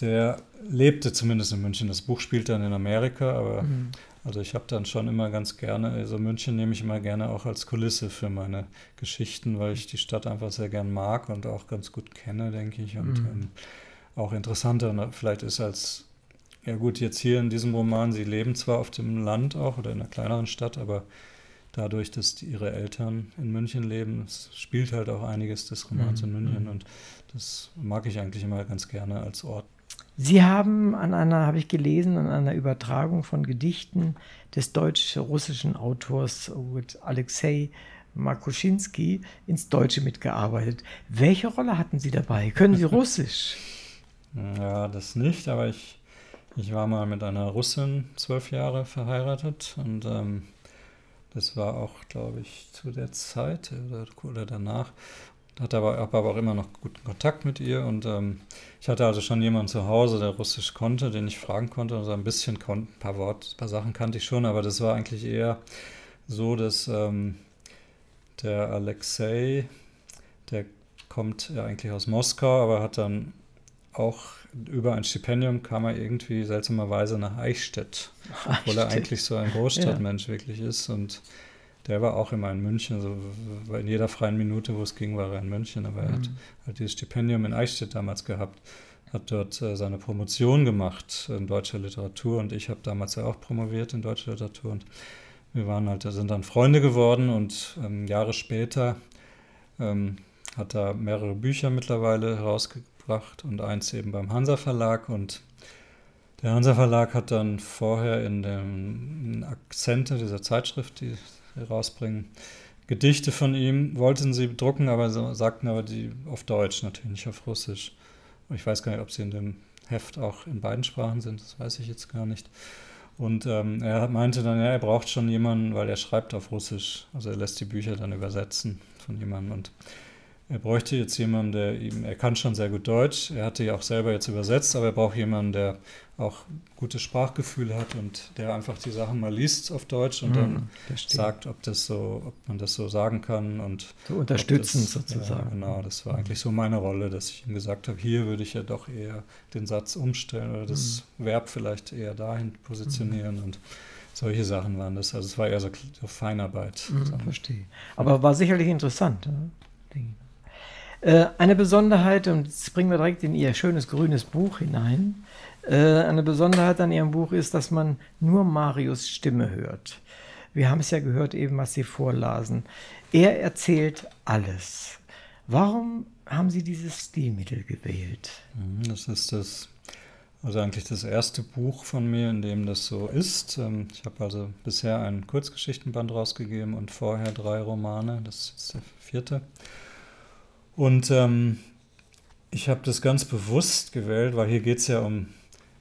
der lebte zumindest in München. Das Buch spielt dann in Amerika, aber mhm. also ich habe dann schon immer ganz gerne, also München nehme ich immer gerne auch als Kulisse für meine Geschichten, weil ich die Stadt einfach sehr gern mag und auch ganz gut kenne, denke ich. Und mhm. ähm, auch interessanter vielleicht ist als, ja gut, jetzt hier in diesem Roman, sie leben zwar auf dem Land auch oder in einer kleineren Stadt, aber dadurch, dass ihre Eltern in München leben, spielt halt auch einiges des Romans mhm. in München mhm. und das mag ich eigentlich immer ganz gerne als Ort. Sie haben an einer, habe ich gelesen, an einer Übertragung von Gedichten des deutsch-russischen Autors Alexei Markuschinski ins Deutsche mitgearbeitet. Welche Rolle hatten Sie dabei? Können Sie [laughs] Russisch? Ja, das nicht, aber ich, ich war mal mit einer Russin zwölf Jahre verheiratet und ähm, das war auch, glaube ich, zu der Zeit oder, oder danach hatte aber, habe aber auch immer noch guten Kontakt mit ihr und ähm, ich hatte also schon jemanden zu Hause, der Russisch konnte, den ich fragen konnte. Also ein bisschen, ein paar Worte, ein paar Sachen kannte ich schon, aber das war eigentlich eher so, dass ähm, der Alexei, der kommt ja eigentlich aus Moskau, aber hat dann auch über ein Stipendium kam er irgendwie seltsamerweise nach Eichstätt, Eichstätt. obwohl er eigentlich so ein Großstadtmensch ja. wirklich ist und der war auch immer in München, also in jeder freien Minute, wo es ging, war er in München, aber er hat, mhm. hat dieses Stipendium in Eichstätt damals gehabt, hat dort äh, seine Promotion gemacht in deutscher Literatur und ich habe damals ja auch promoviert in deutscher Literatur und wir waren halt, sind dann Freunde geworden und ähm, Jahre später ähm, hat er mehrere Bücher mittlerweile herausgebracht und eins eben beim Hansa Verlag und der Hansa Verlag hat dann vorher in dem Akzente dieser Zeitschrift, die rausbringen. Gedichte von ihm wollten sie drucken, aber sagten aber die auf Deutsch, natürlich nicht auf Russisch. Ich weiß gar nicht, ob sie in dem Heft auch in beiden Sprachen sind, das weiß ich jetzt gar nicht. Und ähm, er meinte dann, ja, er braucht schon jemanden, weil er schreibt auf Russisch. Also er lässt die Bücher dann übersetzen von jemandem. Und er bräuchte jetzt jemanden, der ihm, er kann schon sehr gut Deutsch, er hatte ja auch selber jetzt übersetzt, aber er braucht jemanden, der auch gutes Sprachgefühl hat und der einfach die Sachen mal liest auf Deutsch und mhm, dann sagt, ob das so, ob man das so sagen kann und so unterstützend das, sozusagen. Ja, genau, das war eigentlich so meine Rolle, dass ich ihm gesagt habe, hier würde ich ja doch eher den Satz umstellen oder das mhm. Verb vielleicht eher dahin positionieren mhm. und solche Sachen waren das. Also es war eher so, so Feinarbeit. Mhm, verstehe. Aber war sicherlich interessant. Ja? Äh, eine Besonderheit, und jetzt bringen wir direkt in Ihr schönes grünes Buch hinein. Äh, eine Besonderheit an Ihrem Buch ist, dass man nur Marius Stimme hört. Wir haben es ja gehört, eben was Sie vorlasen. Er erzählt alles. Warum haben Sie dieses Stilmittel gewählt? Mhm, das ist das, also eigentlich das erste Buch von mir, in dem das so ist. Ähm, ich habe also bisher ein Kurzgeschichtenband rausgegeben und vorher drei Romane. Das ist der vierte. Und ähm, ich habe das ganz bewusst gewählt, weil hier geht es ja um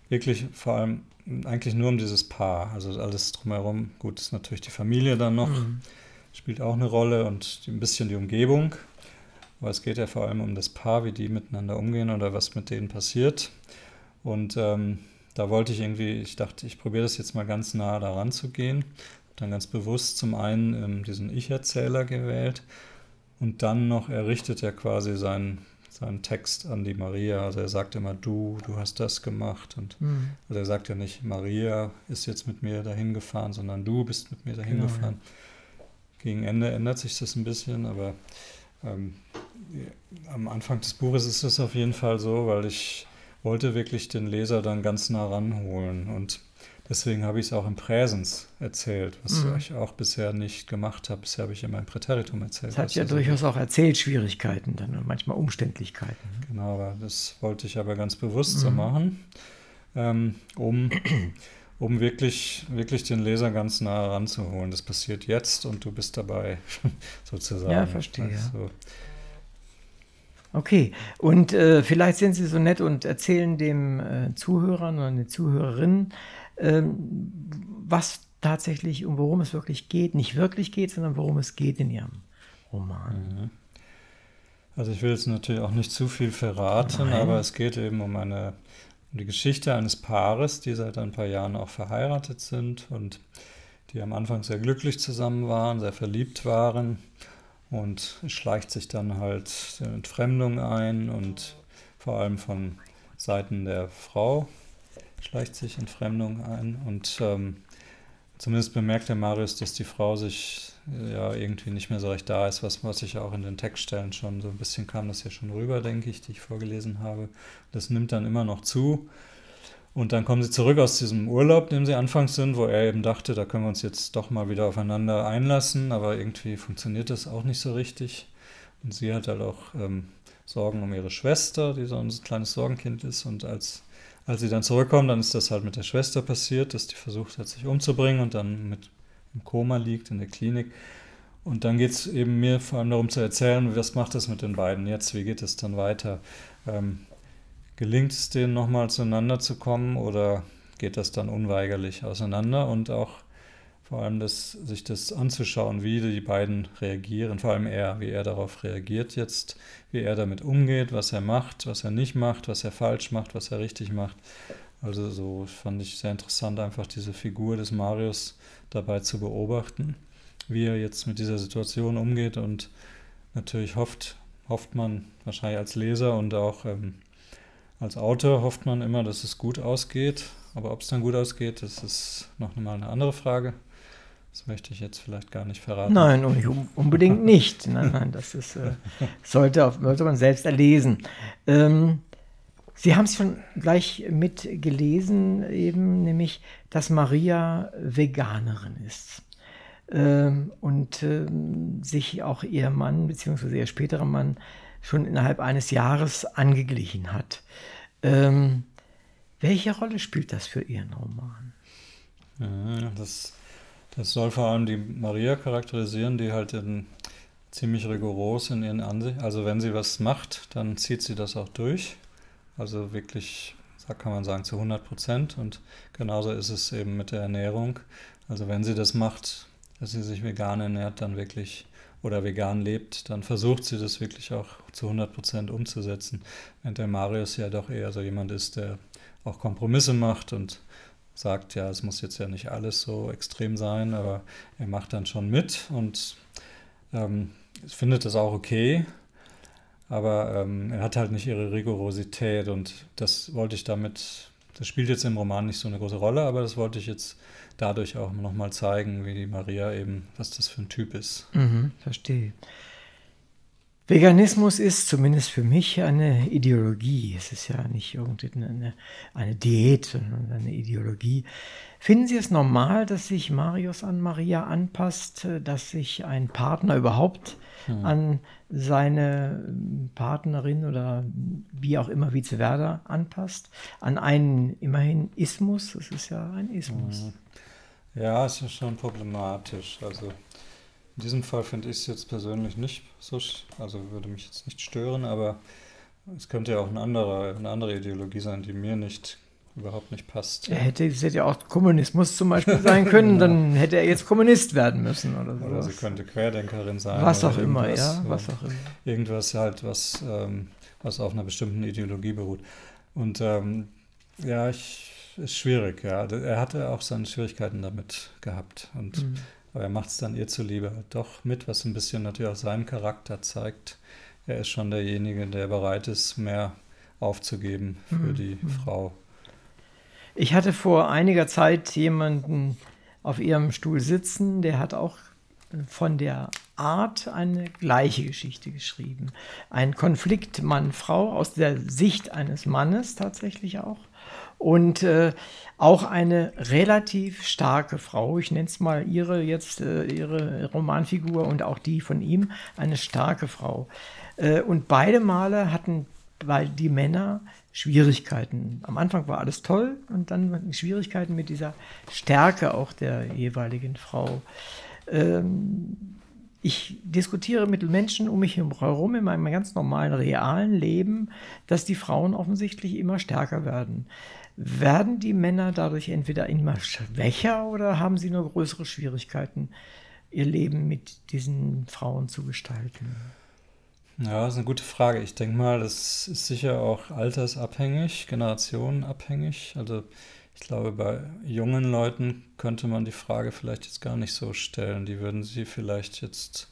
wirklich vor allem eigentlich nur um dieses Paar. Also alles drumherum. Gut, ist natürlich die Familie dann noch, mhm. spielt auch eine Rolle und ein bisschen die Umgebung. Aber es geht ja vor allem um das Paar, wie die miteinander umgehen oder was mit denen passiert. Und ähm, da wollte ich irgendwie, ich dachte, ich probiere das jetzt mal ganz nah daran zu gehen. Dann ganz bewusst zum einen ähm, diesen Ich-Erzähler gewählt und dann noch, er richtet ja quasi seinen, seinen Text an die Maria. Also er sagt immer, du, du hast das gemacht. Und mhm. also er sagt ja nicht, Maria ist jetzt mit mir dahin gefahren, sondern du bist mit mir dahin genau, gefahren. Ja. Gegen Ende ändert sich das ein bisschen, aber ähm, am Anfang des Buches ist es auf jeden Fall so, weil ich wollte wirklich den Leser dann ganz nah ranholen. Und Deswegen habe ich es auch im Präsens erzählt, was mhm. ich auch bisher nicht gemacht habe. Bisher habe ich immer im Präteritum erzählt. Es hat ja durchaus auch Erzählschwierigkeiten dann und manchmal Umständlichkeiten. Genau, aber das wollte ich aber ganz bewusst mhm. so machen, ähm, um [clears throat] um wirklich, wirklich den Leser ganz nah ranzuholen. Das passiert jetzt und du bist dabei, [laughs] sozusagen. Ja, verstehe. Also, Okay, und äh, vielleicht sind Sie so nett und erzählen dem äh, Zuhörern oder den Zuhörerinnen, was tatsächlich und worum es wirklich geht. Nicht wirklich geht, sondern worum es geht in Ihrem Roman. Also ich will jetzt natürlich auch nicht zu viel verraten, Nein. aber es geht eben um eine um die Geschichte eines Paares, die seit ein paar Jahren auch verheiratet sind und die am Anfang sehr glücklich zusammen waren, sehr verliebt waren und es schleicht sich dann halt Entfremdung ein und vor allem von Seiten der Frau schleicht sich Entfremdung ein und ähm, zumindest bemerkt der Marius, dass die Frau sich äh, ja irgendwie nicht mehr so recht da ist, was, was ich auch in den Textstellen schon so ein bisschen kam das ja schon rüber, denke ich, die ich vorgelesen habe. Das nimmt dann immer noch zu. Und dann kommen sie zurück aus diesem Urlaub, dem sie anfangs sind, wo er eben dachte, da können wir uns jetzt doch mal wieder aufeinander einlassen, aber irgendwie funktioniert das auch nicht so richtig. Und sie hat halt auch ähm, Sorgen um ihre Schwester, die so ein kleines Sorgenkind ist. Und als, als sie dann zurückkommen, dann ist das halt mit der Schwester passiert, dass die versucht hat, sich umzubringen und dann mit im Koma liegt in der Klinik. Und dann geht es eben mir vor allem darum zu erzählen, was macht das mit den beiden jetzt, wie geht es dann weiter. Ähm, gelingt es denen nochmal zueinander zu kommen oder geht das dann unweigerlich auseinander und auch vor allem das, sich das anzuschauen, wie die beiden reagieren, vor allem er, wie er darauf reagiert jetzt, wie er damit umgeht, was er macht, was er nicht macht, was er falsch macht, was er richtig macht. Also so fand ich sehr interessant, einfach diese Figur des Marius dabei zu beobachten, wie er jetzt mit dieser Situation umgeht und natürlich hofft, hofft man wahrscheinlich als Leser und auch ähm, als Autor hofft man immer, dass es gut ausgeht, aber ob es dann gut ausgeht, das ist noch mal eine andere Frage. Das möchte ich jetzt vielleicht gar nicht verraten. Nein, un- unbedingt nicht. Nein, nein, das ist, äh, sollte, auf, sollte man selbst erlesen. Ähm, Sie haben es schon gleich mitgelesen, eben, nämlich, dass Maria Veganerin ist. Ähm, und ähm, sich auch ihr Mann, beziehungsweise ihr späterer Mann, schon innerhalb eines Jahres angeglichen hat. Ähm, welche Rolle spielt das für Ihren Roman? Ja, das, das soll vor allem die Maria charakterisieren, die halt in, ziemlich rigoros in ihren Ansichten, also wenn sie was macht, dann zieht sie das auch durch. Also wirklich, da kann man sagen, zu 100 Prozent. Und genauso ist es eben mit der Ernährung. Also wenn sie das macht, dass sie sich vegan ernährt, dann wirklich oder vegan lebt, dann versucht sie das wirklich auch zu 100 Prozent umzusetzen. Während der Marius ja doch eher so jemand ist, der auch Kompromisse macht und sagt, ja, es muss jetzt ja nicht alles so extrem sein, aber er macht dann schon mit und ähm, findet das auch okay. Aber ähm, er hat halt nicht ihre Rigorosität und das wollte ich damit, das spielt jetzt im Roman nicht so eine große Rolle, aber das wollte ich jetzt dadurch auch nochmal zeigen, wie die Maria eben, was das für ein Typ ist. Mhm, verstehe. Veganismus ist zumindest für mich eine Ideologie. Es ist ja nicht irgendeine eine Diät, sondern eine Ideologie. Finden Sie es normal, dass sich Marius an Maria anpasst, dass sich ein Partner überhaupt hm. an seine Partnerin oder wie auch immer vice versa anpasst? An einen immerhin Ismus, das ist ja ein Ismus. Ja, es ist schon problematisch. Also in diesem Fall finde ich es jetzt persönlich nicht so, also würde mich jetzt nicht stören, aber es könnte ja auch eine andere, eine andere Ideologie sein, die mir nicht überhaupt nicht passt. Er hätte, es hätte ja auch Kommunismus zum Beispiel sein [laughs] können, genau. dann hätte er jetzt Kommunist werden müssen oder so. Oder sie könnte Querdenkerin sein. Was auch immer, ja, was auch immer. Irgendwas halt, was, ähm, was auf einer bestimmten Ideologie beruht. Und ähm, ja, ich, ist schwierig, ja. Er hatte auch seine Schwierigkeiten damit gehabt. Und mhm. Aber er macht es dann ihr zuliebe halt doch mit, was ein bisschen natürlich auch seinen Charakter zeigt. Er ist schon derjenige, der bereit ist, mehr aufzugeben für mhm. die Frau. Ich hatte vor einiger Zeit jemanden auf ihrem Stuhl sitzen, der hat auch von der Art eine gleiche Geschichte geschrieben. Ein Konflikt Mann-Frau aus der Sicht eines Mannes tatsächlich auch. Und äh, auch eine relativ starke Frau, ich nenne es mal ihre jetzt, äh, ihre Romanfigur und auch die von ihm, eine starke Frau. Äh, und beide Male hatten weil die Männer Schwierigkeiten, am Anfang war alles toll und dann Schwierigkeiten mit dieser Stärke auch der jeweiligen Frau. Ähm, ich diskutiere mit Menschen um mich herum in meinem ganz normalen, realen Leben, dass die Frauen offensichtlich immer stärker werden. Werden die Männer dadurch entweder immer schwächer oder haben sie nur größere Schwierigkeiten, ihr Leben mit diesen Frauen zu gestalten? Ja, das ist eine gute Frage. Ich denke mal, das ist sicher auch altersabhängig, generationenabhängig. Also ich glaube, bei jungen Leuten könnte man die Frage vielleicht jetzt gar nicht so stellen. Die würden sie vielleicht jetzt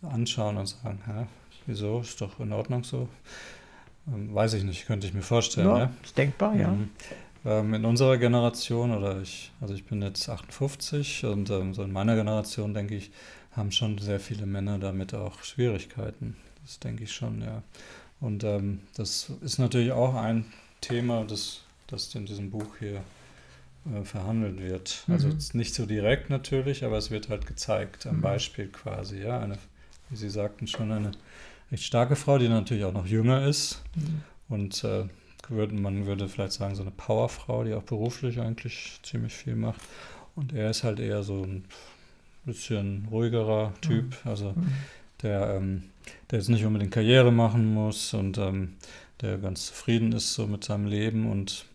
anschauen und sagen, Hä, wieso, ist doch in Ordnung so. Ähm, weiß ich nicht, könnte ich mir vorstellen. Ja, ja? ist denkbar, ja. Mhm. Ähm, in unserer Generation, oder ich, also ich bin jetzt 58 und ähm, so in meiner Generation, denke ich, haben schon sehr viele Männer damit auch Schwierigkeiten. Das denke ich schon, ja. Und ähm, das ist natürlich auch ein Thema, das, das in diesem Buch hier äh, verhandelt wird. Also mhm. nicht so direkt natürlich, aber es wird halt gezeigt, am mhm. Beispiel quasi, ja. Eine, wie Sie sagten, schon eine recht starke Frau, die natürlich auch noch jünger ist. Mhm. Und äh, würde, man würde vielleicht sagen, so eine Powerfrau, die auch beruflich eigentlich ziemlich viel macht. Und er ist halt eher so ein bisschen ruhigerer Typ, mhm. also mhm. der ähm, der jetzt nicht unbedingt Karriere machen muss und ähm, der ganz zufrieden ist so mit seinem Leben und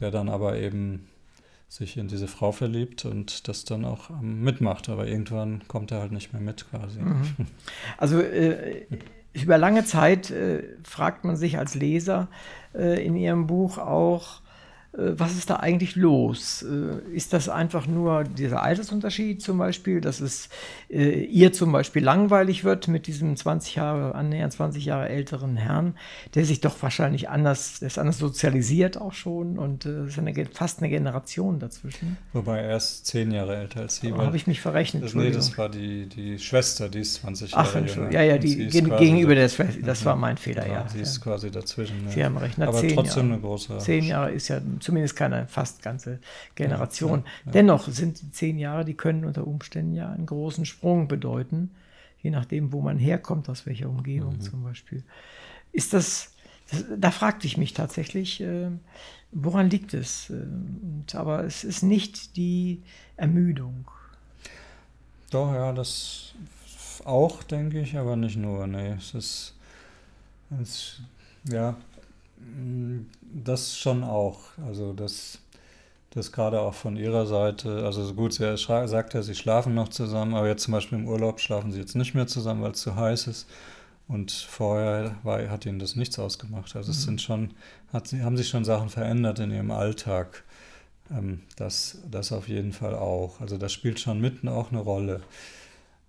der dann aber eben sich in diese Frau verliebt und das dann auch mitmacht. Aber irgendwann kommt er halt nicht mehr mit quasi. Mhm. Also äh, [laughs] über lange Zeit äh, fragt man sich als Leser äh, in Ihrem Buch auch, was ist da eigentlich los? Äh, ist das einfach nur dieser Altersunterschied zum Beispiel, dass es äh, ihr zum Beispiel langweilig wird mit diesem 20 Jahre, annähernd 20 Jahre älteren Herrn, der sich doch wahrscheinlich anders, der ist anders sozialisiert auch schon und es ist eine, fast eine Generation dazwischen. Wobei er ist zehn Jahre älter als sie. Habe ich mich verrechnet? Das, nee, das war die, die Schwester, die ist 20 Jahre Ach, jünger. Ja, ja, die gegenüber der Schwester, das war mein Fehler, genau, ja. Sie ist ja. quasi dazwischen. Sie ja. haben recht, aber trotzdem Jahre. eine große. Zehn Jahre ist ja zumindest keine fast ganze Generation. Ja, ja. Dennoch sind die zehn Jahre, die können unter Umständen ja einen großen Sprung bedeuten, je nachdem, wo man herkommt, aus welcher Umgebung mhm. zum Beispiel. Ist das, das, da fragte ich mich tatsächlich, äh, woran liegt es? Äh, und, aber es ist nicht die Ermüdung. Doch, ja, das auch, denke ich, aber nicht nur. Nee, es ist, es, ja, das schon auch. Also das, das gerade auch von ihrer Seite, also gut, sie sagt ja, sie schlafen noch zusammen, aber jetzt zum Beispiel im Urlaub schlafen sie jetzt nicht mehr zusammen, weil es zu heiß ist. Und vorher war, hat ihnen das nichts ausgemacht. Also mhm. es sind schon, hat, haben sich schon Sachen verändert in ihrem Alltag. Ähm, das, das auf jeden Fall auch. Also das spielt schon mitten auch eine Rolle.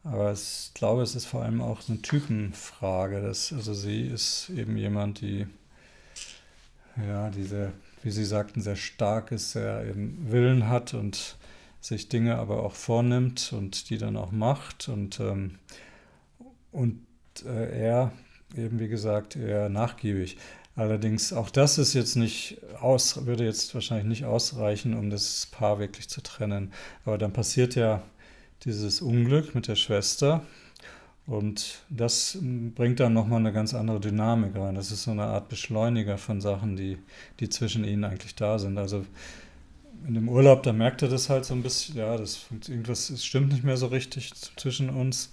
Aber ich glaube, es ist vor allem auch eine Typenfrage. Dass, also sie ist eben jemand, die ja, diese, wie Sie sagten, sehr stark ist, sehr eben Willen hat und sich Dinge aber auch vornimmt und die dann auch macht. Und, ähm, und äh, er eben, wie gesagt, eher nachgiebig. Allerdings, auch das ist jetzt nicht aus, würde jetzt wahrscheinlich nicht ausreichen, um das Paar wirklich zu trennen. Aber dann passiert ja dieses Unglück mit der Schwester und das bringt dann nochmal eine ganz andere Dynamik rein. Das ist so eine Art Beschleuniger von Sachen, die, die zwischen ihnen eigentlich da sind. Also in dem Urlaub, da merkt er das halt so ein bisschen, ja, das irgendwas das stimmt nicht mehr so richtig zwischen uns.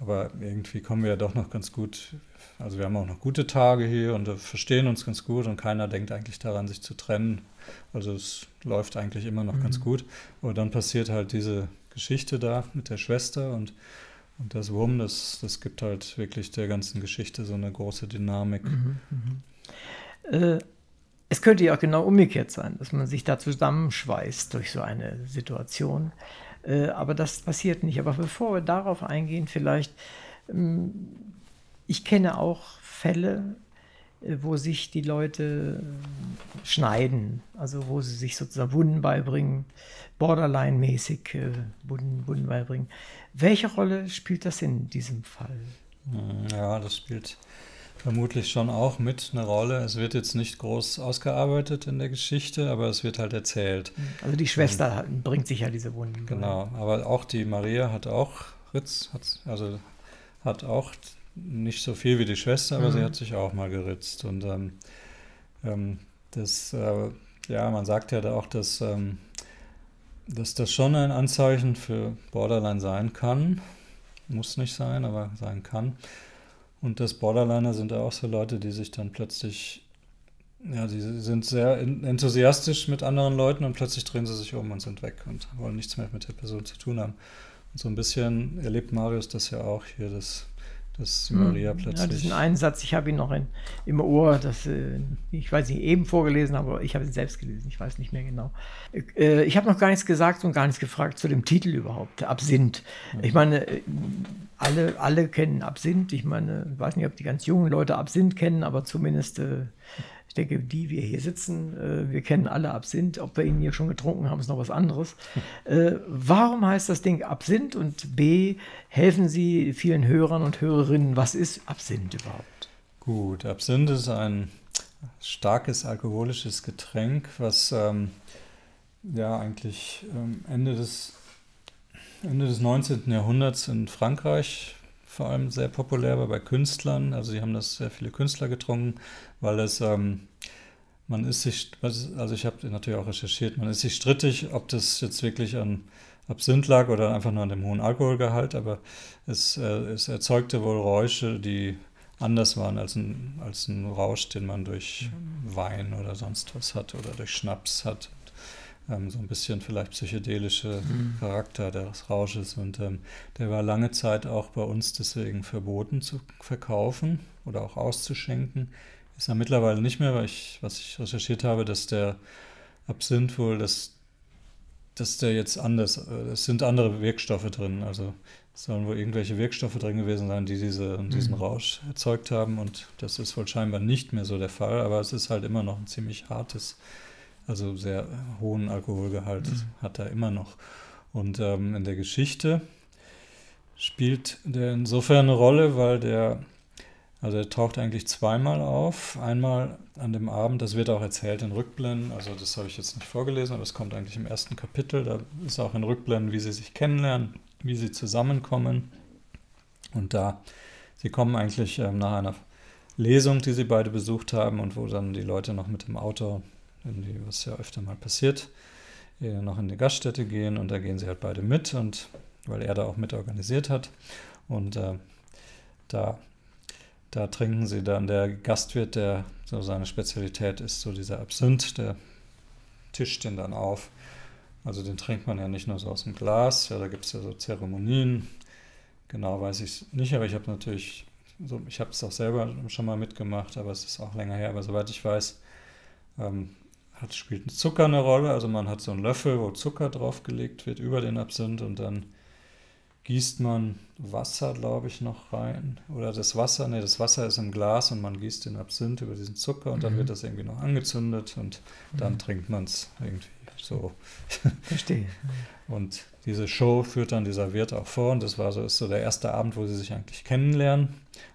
Aber irgendwie kommen wir ja doch noch ganz gut. Also wir haben auch noch gute Tage hier und verstehen uns ganz gut und keiner denkt eigentlich daran, sich zu trennen. Also es läuft eigentlich immer noch mhm. ganz gut. Aber dann passiert halt diese Geschichte da mit der Schwester und und das Wurm, das, das gibt halt wirklich der ganzen Geschichte so eine große Dynamik. Mhm, mh. äh, es könnte ja auch genau umgekehrt sein, dass man sich da zusammenschweißt durch so eine Situation. Äh, aber das passiert nicht. Aber bevor wir darauf eingehen, vielleicht, ähm, ich kenne auch Fälle, wo sich die Leute äh, schneiden, also wo sie sich sozusagen Wunden beibringen, Borderline-mäßig äh, Wunden, Wunden beibringen. Welche Rolle spielt das in diesem Fall? Hm, ja, das spielt vermutlich schon auch mit eine Rolle. Es wird jetzt nicht groß ausgearbeitet in der Geschichte, aber es wird halt erzählt. Also die Schwester Und, bringt sich ja diese Wunden. Genau, aber auch die Maria hat auch Ritz, hat, also hat auch nicht so viel wie die Schwester, aber Mhm. sie hat sich auch mal geritzt. Und ähm, ähm, das, äh, ja, man sagt ja da auch, dass, ähm, dass das schon ein Anzeichen für Borderline sein kann. Muss nicht sein, aber sein kann. Und das Borderliner sind auch so Leute, die sich dann plötzlich, ja, die sind sehr en- enthusiastisch mit anderen Leuten und plötzlich drehen sie sich um und sind weg und wollen nichts mehr mit der Person zu tun haben. Und so ein bisschen erlebt Marius das ja auch hier, dass, dass Maria Hm. Ja, das plötzlich. ist ein Einsatz, ich habe ihn noch in, im Ohr, das, äh, ich weiß nicht, eben vorgelesen, aber ich habe ihn selbst gelesen, ich weiß nicht mehr genau. Äh, ich habe noch gar nichts gesagt und gar nichts gefragt zu dem Titel überhaupt, Absinth. Ich meine, äh, alle, alle kennen Absinth, ich meine, ich weiß nicht, ob die ganz jungen Leute Absinth kennen, aber zumindest, äh, ich denke, die wir hier sitzen, äh, wir kennen alle Absinth, ob wir ihn hier schon getrunken haben, ist noch was anderes. [laughs] Äh, warum heißt das Ding Absinth und B, helfen Sie vielen Hörern und Hörerinnen, was ist Absinth überhaupt? Gut, Absinth ist ein starkes alkoholisches Getränk, was ähm, ja eigentlich ähm, Ende, des, Ende des 19. Jahrhunderts in Frankreich vor allem sehr populär war bei Künstlern. Also sie haben das sehr viele Künstler getrunken, weil es, ähm, man ist sich, also ich habe natürlich auch recherchiert, man ist sich strittig, ob das jetzt wirklich an Absinth lag oder einfach nur an dem hohen Alkoholgehalt, aber es, äh, es erzeugte wohl Räusche, die anders waren als ein, als ein Rausch, den man durch Wein oder sonst was hat oder durch Schnaps hat. Ähm, so ein bisschen vielleicht psychedelische Charakter des Rausches. Und ähm, der war lange Zeit auch bei uns deswegen verboten zu verkaufen oder auch auszuschenken. Ist er mittlerweile nicht mehr, weil ich, was ich recherchiert habe, dass der Absinth wohl, dass, dass der jetzt anders, äh, es sind andere Wirkstoffe drin. Also es sollen wohl irgendwelche Wirkstoffe drin gewesen sein, die diese, diesen Rausch erzeugt haben. Und das ist wohl scheinbar nicht mehr so der Fall, aber es ist halt immer noch ein ziemlich hartes, also sehr hohen Alkoholgehalt hat er immer noch. Und ähm, in der Geschichte spielt der insofern eine Rolle, weil der, also er taucht eigentlich zweimal auf. Einmal an dem Abend, das wird auch erzählt in Rückblenden, also das habe ich jetzt nicht vorgelesen, aber es kommt eigentlich im ersten Kapitel. Da ist auch in Rückblenden, wie sie sich kennenlernen, wie sie zusammenkommen. Und da, sie kommen eigentlich ähm, nach einer Lesung, die sie beide besucht haben und wo dann die Leute noch mit dem Auto, irgendwie, was ja öfter mal passiert, äh, noch in die Gaststätte gehen und da gehen sie halt beide mit und weil er da auch mit organisiert hat und äh, da, da trinken sie dann, der Gastwirt, der so seine Spezialität ist, so dieser Absinth, der tischt den dann auf. Also den trinkt man ja nicht nur so aus dem Glas, ja, da gibt es ja so Zeremonien. Genau weiß ich es nicht, aber ich habe natürlich, so, ich habe es auch selber schon mal mitgemacht, aber es ist auch länger her. Aber soweit ich weiß, ähm, hat, spielt Zucker eine Rolle. Also man hat so einen Löffel, wo Zucker draufgelegt wird über den Absinth und dann gießt man Wasser, glaube ich, noch rein. Oder das Wasser, nee, das Wasser ist im Glas und man gießt den Absinth über diesen Zucker und dann Mhm. wird das irgendwie noch angezündet und dann Mhm. trinkt man es irgendwie so. [laughs] Verstehe. Und diese Show führt dann dieser Wirt auch vor und das war so, ist so der erste Abend, wo sie sich eigentlich kennenlernen,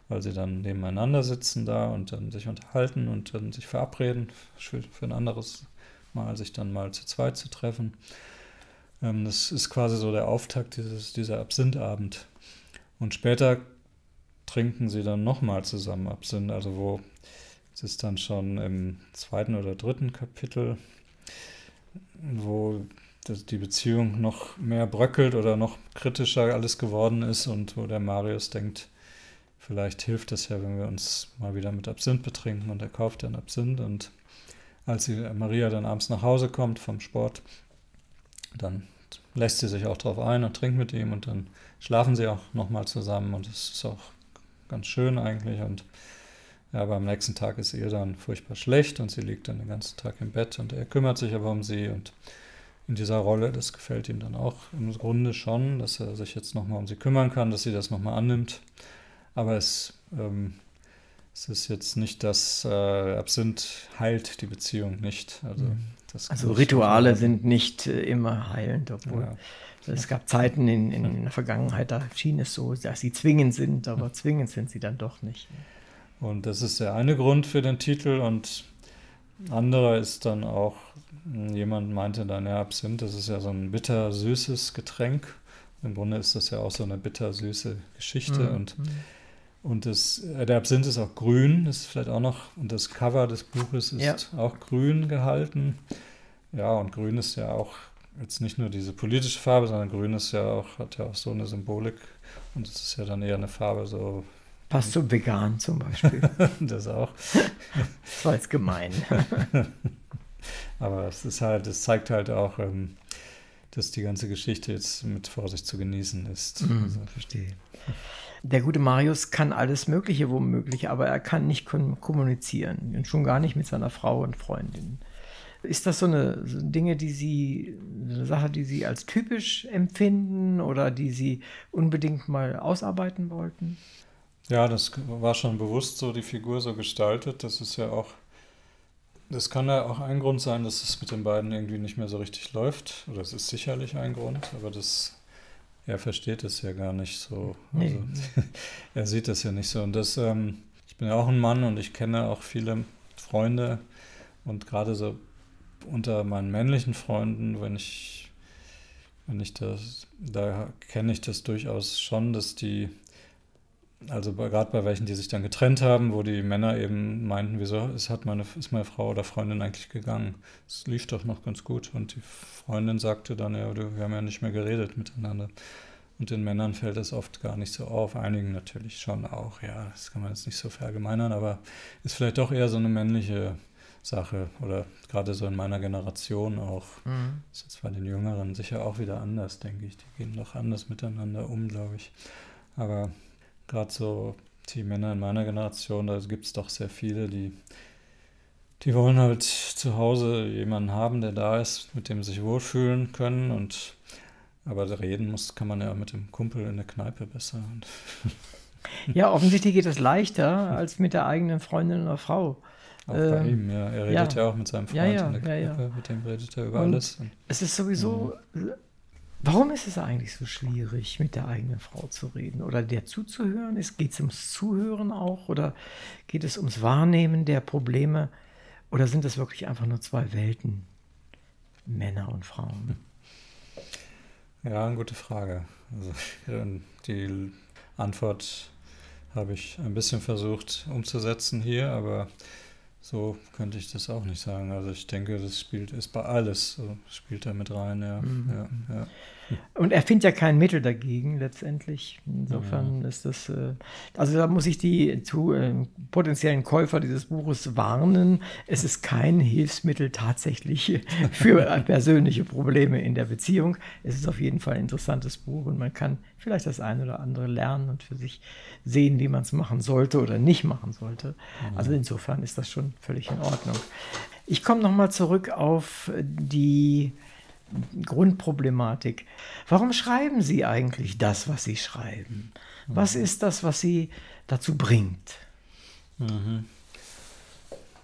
weil sie dann nebeneinander sitzen da und dann sich unterhalten und dann sich verabreden für, ein anderes Mal, sich dann mal zu zweit zu treffen. Ähm, das ist quasi so der Auftakt dieses, dieser Absinthabend. Und später trinken sie dann nochmal zusammen Absinth, also wo es ist dann schon im zweiten oder dritten Kapitel, wo die Beziehung noch mehr bröckelt oder noch kritischer alles geworden ist und wo der Marius denkt, vielleicht hilft es ja, wenn wir uns mal wieder mit Absinth betrinken und er kauft dann Absinth und als die Maria dann abends nach Hause kommt vom Sport, dann lässt sie sich auch drauf ein und trinkt mit ihm und dann schlafen sie auch nochmal zusammen und es ist auch ganz schön eigentlich und ja, aber am nächsten Tag ist ihr dann furchtbar schlecht und sie liegt dann den ganzen Tag im Bett und er kümmert sich aber um sie und in dieser Rolle, das gefällt ihm dann auch im Grunde schon, dass er sich jetzt nochmal um sie kümmern kann, dass sie das nochmal annimmt. Aber es, ähm, es ist jetzt nicht das, äh, Absinth heilt die Beziehung nicht. Also, das Also Rituale sind nicht äh, immer heilend, obwohl Ja. es gab Zeiten in, in, in der Vergangenheit, da schien es so, dass sie zwingend sind, aber zwingend sind sie dann doch nicht. Und das ist der eine Grund für den Titel und anderer ist dann auch, jemand meinte dann, ja, Absinth, das ist ja so ein bitter-süßes Getränk. Im Grunde ist das ja auch so eine bitter-süße Geschichte Mhm. und, Und das, äh, der Absinth ist auch grün, das ist vielleicht auch noch, und das Cover des Buches ist Ja. auch grün gehalten. Ja, und grün ist ja auch jetzt nicht nur diese politische Farbe, sondern grün ist ja auch, hat ja auch so eine Symbolik. Und es ist ja dann eher eine Farbe, so Passt zum Vegan zum Beispiel. [laughs] das auch. Das war jetzt gemein. [laughs] Aber es ist halt, es zeigt halt auch, ähm, dass die ganze Geschichte jetzt mit Vorsicht zu genießen ist. Also, verstehe. Der gute Marius kann alles Mögliche womöglich, aber er kann nicht kom- kommunizieren und schon gar nicht mit seiner Frau und Freundin. Ist das so eine so Dinge, die Sie, eine Sache, die Sie als typisch empfinden oder die Sie unbedingt mal ausarbeiten wollten? Ja, das war schon bewusst so, die Figur so gestaltet. Das ist ja auch, das kann ja auch ein Grund sein, dass es mit den beiden irgendwie nicht mehr so richtig läuft. Oder es ist sicherlich ein Grund, aber das, er versteht es ja gar nicht so. Nee. Also, [laughs] er sieht das ja nicht so. Und das, ähm, ich bin ja auch ein Mann und ich kenne auch viele Freunde und gerade so unter meinen männlichen Freunden, wenn ich, wenn ich das, da kenne ich das durchaus schon, dass die also bei, gerade bei welchen, die sich dann getrennt haben, wo die Männer eben meinten, wieso ist, hat meine, ist meine Frau oder Freundin eigentlich gegangen? Es lief doch noch ganz gut. Und die Freundin sagte dann, ja, du, wir haben ja nicht mehr geredet miteinander. Und den Männern fällt das oft gar nicht so auf. Einigen natürlich schon auch, ja, das kann man jetzt nicht so verallgemeinern, aber ist vielleicht doch eher so eine männliche Sache oder gerade so in meiner Generation auch. Ist jetzt bei den Jüngeren sicher auch wieder anders, denke ich. Die gehen doch anders miteinander um, glaube ich. Aber gerade so die Männer in meiner Generation, da gibt es doch sehr viele, die, die wollen halt zu Hause jemanden haben, der da ist, mit dem sie sich wohlfühlen können und aber reden muss, kann man ja mit dem Kumpel in der Kneipe besser. [laughs] Ja, offensichtlich geht das leichter als mit der eigenen Freundin oder Frau. auch bei Ähm, ihm, ja. Er redet ja, ja. auch mit seinem Freund Ja, ja, in der. Kneipe, mit dem redet er über Und- alles. Es ist sowieso. Warum ist es eigentlich so schwierig, mit der eigenen Frau zu reden oder der zuzuhören? Geht es ums Zuhören auch oder geht es ums Wahrnehmen der Probleme oder sind das wirklich einfach nur zwei Welten, Männer und Frauen? Ja, eine gute Frage. Also die Antwort habe ich ein bisschen versucht umzusetzen hier, aber so könnte ich das auch nicht sagen. Also ich denke, das spielt ist bei alles so spielt da mit rein. Ja, ja, ja. Und er findet ja kein Mittel dagegen letztendlich. Insofern ist das, äh, also da muss ich die zu, äh, potenziellen Käufer dieses Buches warnen. Es ist kein Hilfsmittel tatsächlich [laughs] für persönliche Probleme in der Beziehung. Es ist auf jeden Fall ein interessantes Buch und man kann vielleicht das eine oder andere lernen und für sich sehen, wie man es machen sollte oder nicht machen sollte. Also insofern ist das schon völlig in Ordnung. Ich komme nochmal zurück auf die Grundproblematik. Warum schreiben Sie eigentlich das, was Sie schreiben? Was ist das, was Sie dazu bringt?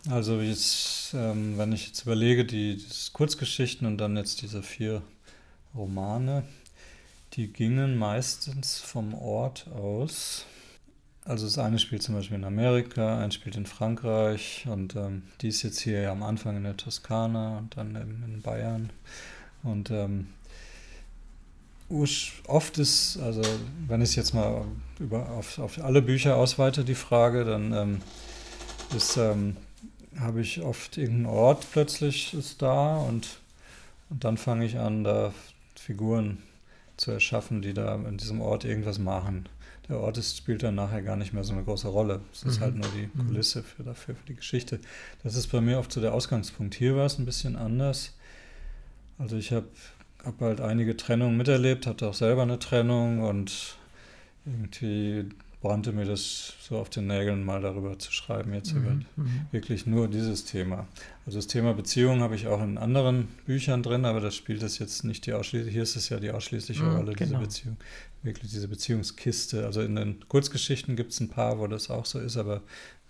Also jetzt, ähm, wenn ich jetzt überlege, die, die Kurzgeschichten und dann jetzt diese vier Romane, die gingen meistens vom Ort aus. Also das eine spielt zum Beispiel in Amerika, eins spielt in Frankreich und ähm, die ist jetzt hier am Anfang in der Toskana und dann eben in Bayern. Und ähm, oft ist, also wenn ich es jetzt mal über, auf, auf alle Bücher ausweite, die Frage, dann ähm, ist, ähm, habe ich oft irgendeinen Ort plötzlich ist da und, und dann fange ich an, da Figuren zu erschaffen, die da in diesem Ort irgendwas machen. Der Ort ist, spielt dann nachher gar nicht mehr so eine große Rolle. Es ist halt nur die Kulisse für, dafür, für die Geschichte. Das ist bei mir oft so der Ausgangspunkt. Hier war es ein bisschen anders. Also ich habe hab halt einige Trennungen miterlebt, hatte auch selber eine Trennung und irgendwie brannte mir das so auf den Nägeln, mal darüber zu schreiben, jetzt über wirklich nur dieses Thema. Also das Thema Beziehung habe ich auch in anderen Büchern drin, aber das spielt es jetzt nicht die ausschließliche, hier ist es ja die ausschließliche Mhm, Rolle, diese genau. Beziehung, wirklich diese Beziehungskiste. Also in den Kurzgeschichten gibt es ein paar, wo das auch so ist, aber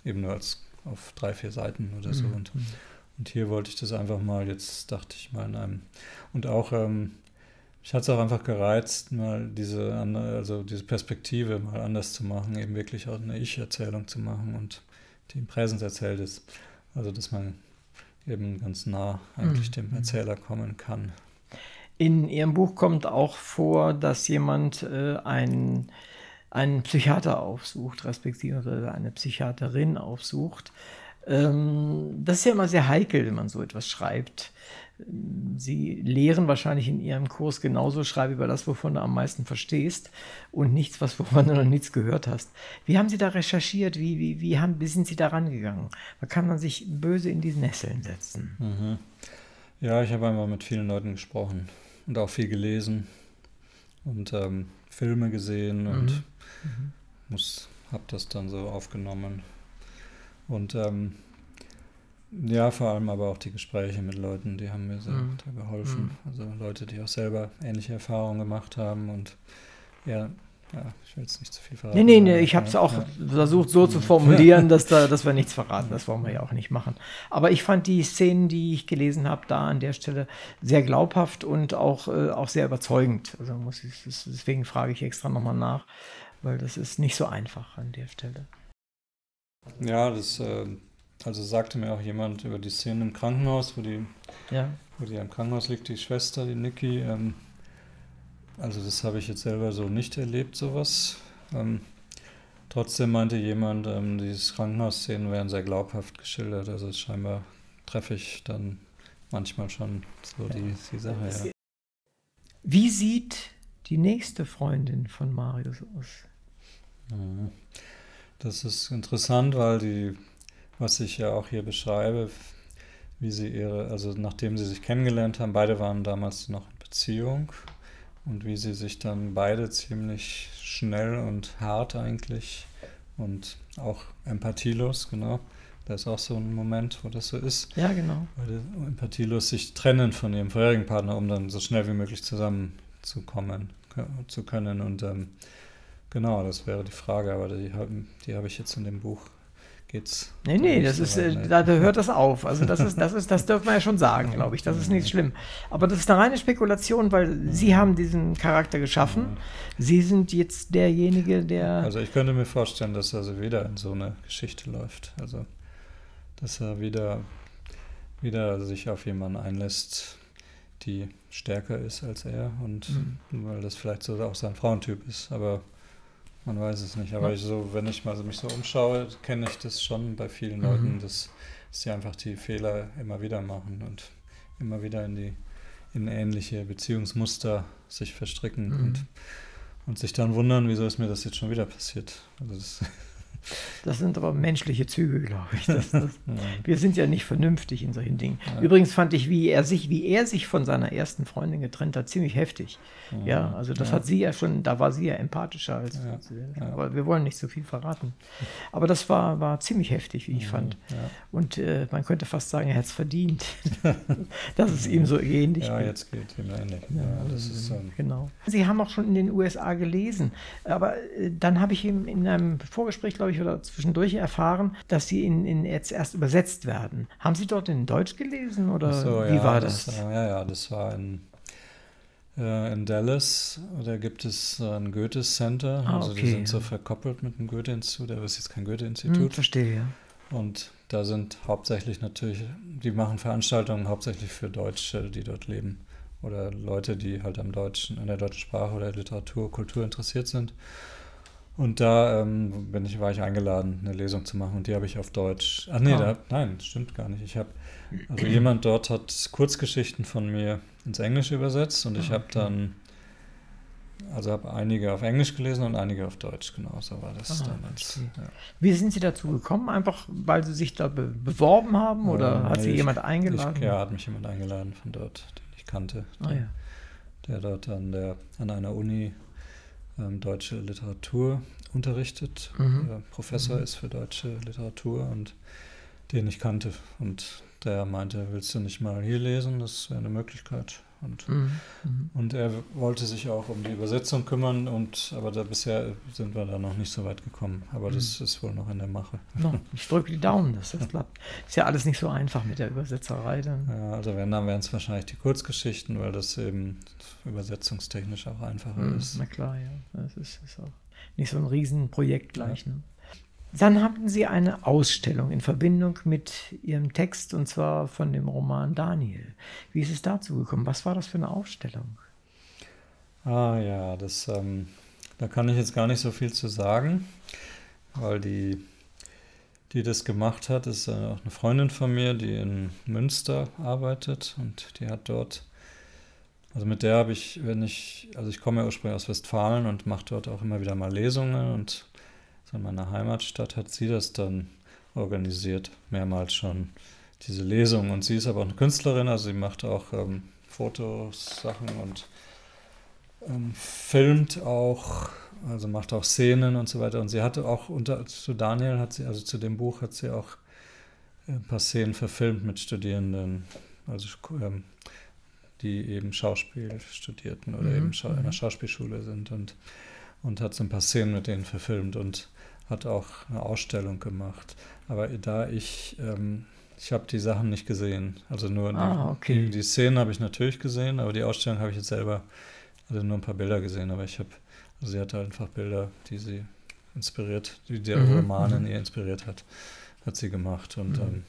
eben nur als auf drei, vier Seiten oder so. Und, und hier wollte ich das einfach mal, jetzt dachte ich mal in einem, und auch, ähm, mich hat es auch einfach gereizt, mal diese, andere- also diese Perspektive mal anders zu machen, eben wirklich auch eine Ich-Erzählung zu machen und die im Präsens erzählt ist. Also, dass man eben ganz nah eigentlich dem Erzähler kommen kann. In Ihrem Buch kommt auch vor, dass jemand äh, ein, einen Psychiater aufsucht, respektive eine Psychiaterin aufsucht. Ähm, das ist ja immer sehr heikel, wenn man so etwas schreibt. Sie lehren wahrscheinlich in Ihrem Kurs genauso, schreibe über das, wovon du am meisten verstehst und nichts, was wovon du noch nichts gehört hast. Wie haben Sie da recherchiert? Wie, wie, wie, haben, wie sind Sie da rangegangen? Da kann man sich böse in die Nesseln setzen. Mhm. Ja, ich habe einmal mit vielen Leuten gesprochen und auch viel gelesen und ähm, Filme gesehen und mhm. muss, habe das dann so aufgenommen. Und ähm, ja, vor allem aber auch die Gespräche mit Leuten, die haben mir sehr mhm. geholfen. Mhm. Also Leute, die auch selber ähnliche Erfahrungen gemacht haben und ja, ja, ich will jetzt nicht zu viel verraten. Nee, nee, nee, ich habe es auch ja. versucht so zu formulieren, dass, da, [laughs] dass wir nichts verraten. Das wollen wir ja auch nicht machen. Aber ich fand die Szenen, die ich gelesen habe, da an der Stelle sehr glaubhaft und auch, äh, auch sehr überzeugend. Also muss ich, deswegen frage ich extra nochmal nach, weil das ist nicht so einfach an der Stelle. Ja, das äh, also sagte mir auch jemand über die Szene im Krankenhaus, wo die, ja. wo die im Krankenhaus liegt, die Schwester, die Niki. Ähm, also das habe ich jetzt selber so nicht erlebt, sowas. Ähm, trotzdem meinte jemand, ähm, diese Krankenhausszenen wären sehr glaubhaft geschildert. Also scheinbar treffe ich dann manchmal schon so die, die Sache. Ja. Wie sieht die nächste Freundin von Marius aus? Das ist interessant, weil die was ich ja auch hier beschreibe, wie sie ihre, also nachdem sie sich kennengelernt haben, beide waren damals noch in Beziehung und wie sie sich dann beide ziemlich schnell und hart eigentlich und auch empathielos, genau. Da ist auch so ein Moment, wo das so ist. Ja, genau. Weil empathielos sich trennen von ihrem vorherigen Partner, um dann so schnell wie möglich zusammenzukommen zu können. Und ähm, genau, das wäre die Frage, aber die, die habe ich jetzt in dem Buch geht's. Nee, nee, das ist, äh, ne? da hört das auf. Also das ist, das ist, das dürfen wir ja schon sagen, [laughs] glaube ich. Das ist nicht schlimm. Aber das ist eine reine Spekulation, weil Sie haben diesen Charakter geschaffen. Sie sind jetzt derjenige, der. Also ich könnte mir vorstellen, dass er also wieder in so eine Geschichte läuft. Also dass er wieder, wieder sich auf jemanden einlässt, die stärker ist als er und mhm. weil das vielleicht so auch sein Frauentyp ist. Aber man weiß es nicht, aber ja. ich so, wenn ich mal mich so umschaue, kenne ich das schon bei vielen mhm. Leuten, dass, dass sie einfach die Fehler immer wieder machen und immer wieder in die in ähnliche Beziehungsmuster sich verstricken mhm. und, und sich dann wundern, wieso ist mir das jetzt schon wieder passiert. Also das [laughs] Das sind aber menschliche Züge, glaube ich. Das, das, [laughs] wir sind ja nicht vernünftig in solchen Dingen. Ja. Übrigens fand ich, wie er sich, wie er sich von seiner ersten Freundin getrennt hat, ziemlich heftig. Ja, ja also das ja. hat sie ja schon, da war sie ja empathischer als. Aber wir wollen nicht so viel verraten. Aber das war, war ziemlich heftig, wie ich fand. Und äh, man könnte fast sagen, er hat es verdient, [laughs] dass es ihm so ähnlich Ja, jetzt geht ihm ähnlich. Ja, das ist, ähm, genau. Sie haben auch schon in den USA gelesen, aber äh, dann habe ich ihm in einem Vorgespräch, glaube ich, ich, oder zwischendurch erfahren, dass sie in, in jetzt erst übersetzt werden. Haben Sie dort in Deutsch gelesen oder so, wie ja, war das? das? Ja, ja, das war in, äh, in Dallas. Da gibt es ein Goethe-Center. Ah, also okay. die sind so verkoppelt mit dem Goethe-Institut. Da ist jetzt kein Goethe-Institut. Hm, verstehe, ja. Und da sind hauptsächlich natürlich, die machen Veranstaltungen hauptsächlich für Deutsche, die dort leben. Oder Leute, die halt am Deutschen, an der deutschen Sprache oder Literatur, Kultur interessiert sind. Und da ähm, bin ich, war ich eingeladen, eine Lesung zu machen und die habe ich auf Deutsch. Ach nee, oh. da, nein, stimmt gar nicht. Ich habe, also jemand dort hat Kurzgeschichten von mir ins Englische übersetzt und ich ah, habe dann, also habe einige auf Englisch gelesen und einige auf Deutsch, genau, so war das ah, damals. Ja. Wie sind Sie dazu gekommen? Einfach, weil Sie sich da be beworben haben oder ja, hat Sie ich, jemand eingeladen? Ich, ja, hat mich jemand eingeladen von dort, den ich kannte. Ah, der, ja. der dort an, der, an einer Uni ähm, deutsche Literatur unterrichtet, mhm. äh, Professor mhm. ist für deutsche Literatur und den ich kannte. Und der meinte, willst du nicht mal hier lesen? Das wäre eine Möglichkeit. Und, mhm. mhm. und er wollte sich auch um die Übersetzung kümmern, und aber da bisher sind wir da noch nicht so weit gekommen. Aber mhm. das ist wohl noch in der Mache. No, ich drücke die Daumen, dass das klappt. Ist ja alles nicht so einfach mit der Übersetzerei dann. Ja, also wenn, dann wären es wahrscheinlich die Kurzgeschichten, weil das eben übersetzungstechnisch auch einfacher mhm, ist. Na klar, ja. Das ist, ist auch nicht so ein Riesenprojekt gleich. Ja. Ne? Dann hatten Sie eine Ausstellung in Verbindung mit Ihrem Text und zwar von dem Roman Daniel. Wie ist es dazu gekommen? Was war das für eine Ausstellung? Ah ja, das, ähm, da kann ich jetzt gar nicht so viel zu sagen, weil die, die das gemacht hat, ist auch eine Freundin von mir, die in Münster arbeitet und die hat dort, also mit der habe ich, wenn ich, also ich komme ja ursprünglich aus Westfalen und mache dort auch immer wieder mal Lesungen und in meiner Heimatstadt hat sie das dann organisiert, mehrmals schon, diese Lesung. Und sie ist aber auch eine Künstlerin, also sie macht auch ähm, Fotos, Sachen und ähm, filmt auch, also macht auch Szenen und so weiter. Und sie hatte auch unter zu Daniel hat sie, also zu dem Buch hat sie auch ein paar Szenen verfilmt mit Studierenden, also ähm, die eben Schauspiel studierten oder mhm. eben in einer mhm. Schauspielschule sind und, und hat so ein paar Szenen mit denen verfilmt und hat auch eine Ausstellung gemacht. Aber da ich, ähm, ich habe die Sachen nicht gesehen. Also nur ah, okay. die, die Szenen habe ich natürlich gesehen, aber die Ausstellung habe ich jetzt selber also nur ein paar Bilder gesehen, aber ich habe, also sie hatte einfach Bilder, die sie inspiriert, die der mhm. Roman in mhm. ihr inspiriert hat, hat sie gemacht. Und mhm. ähm,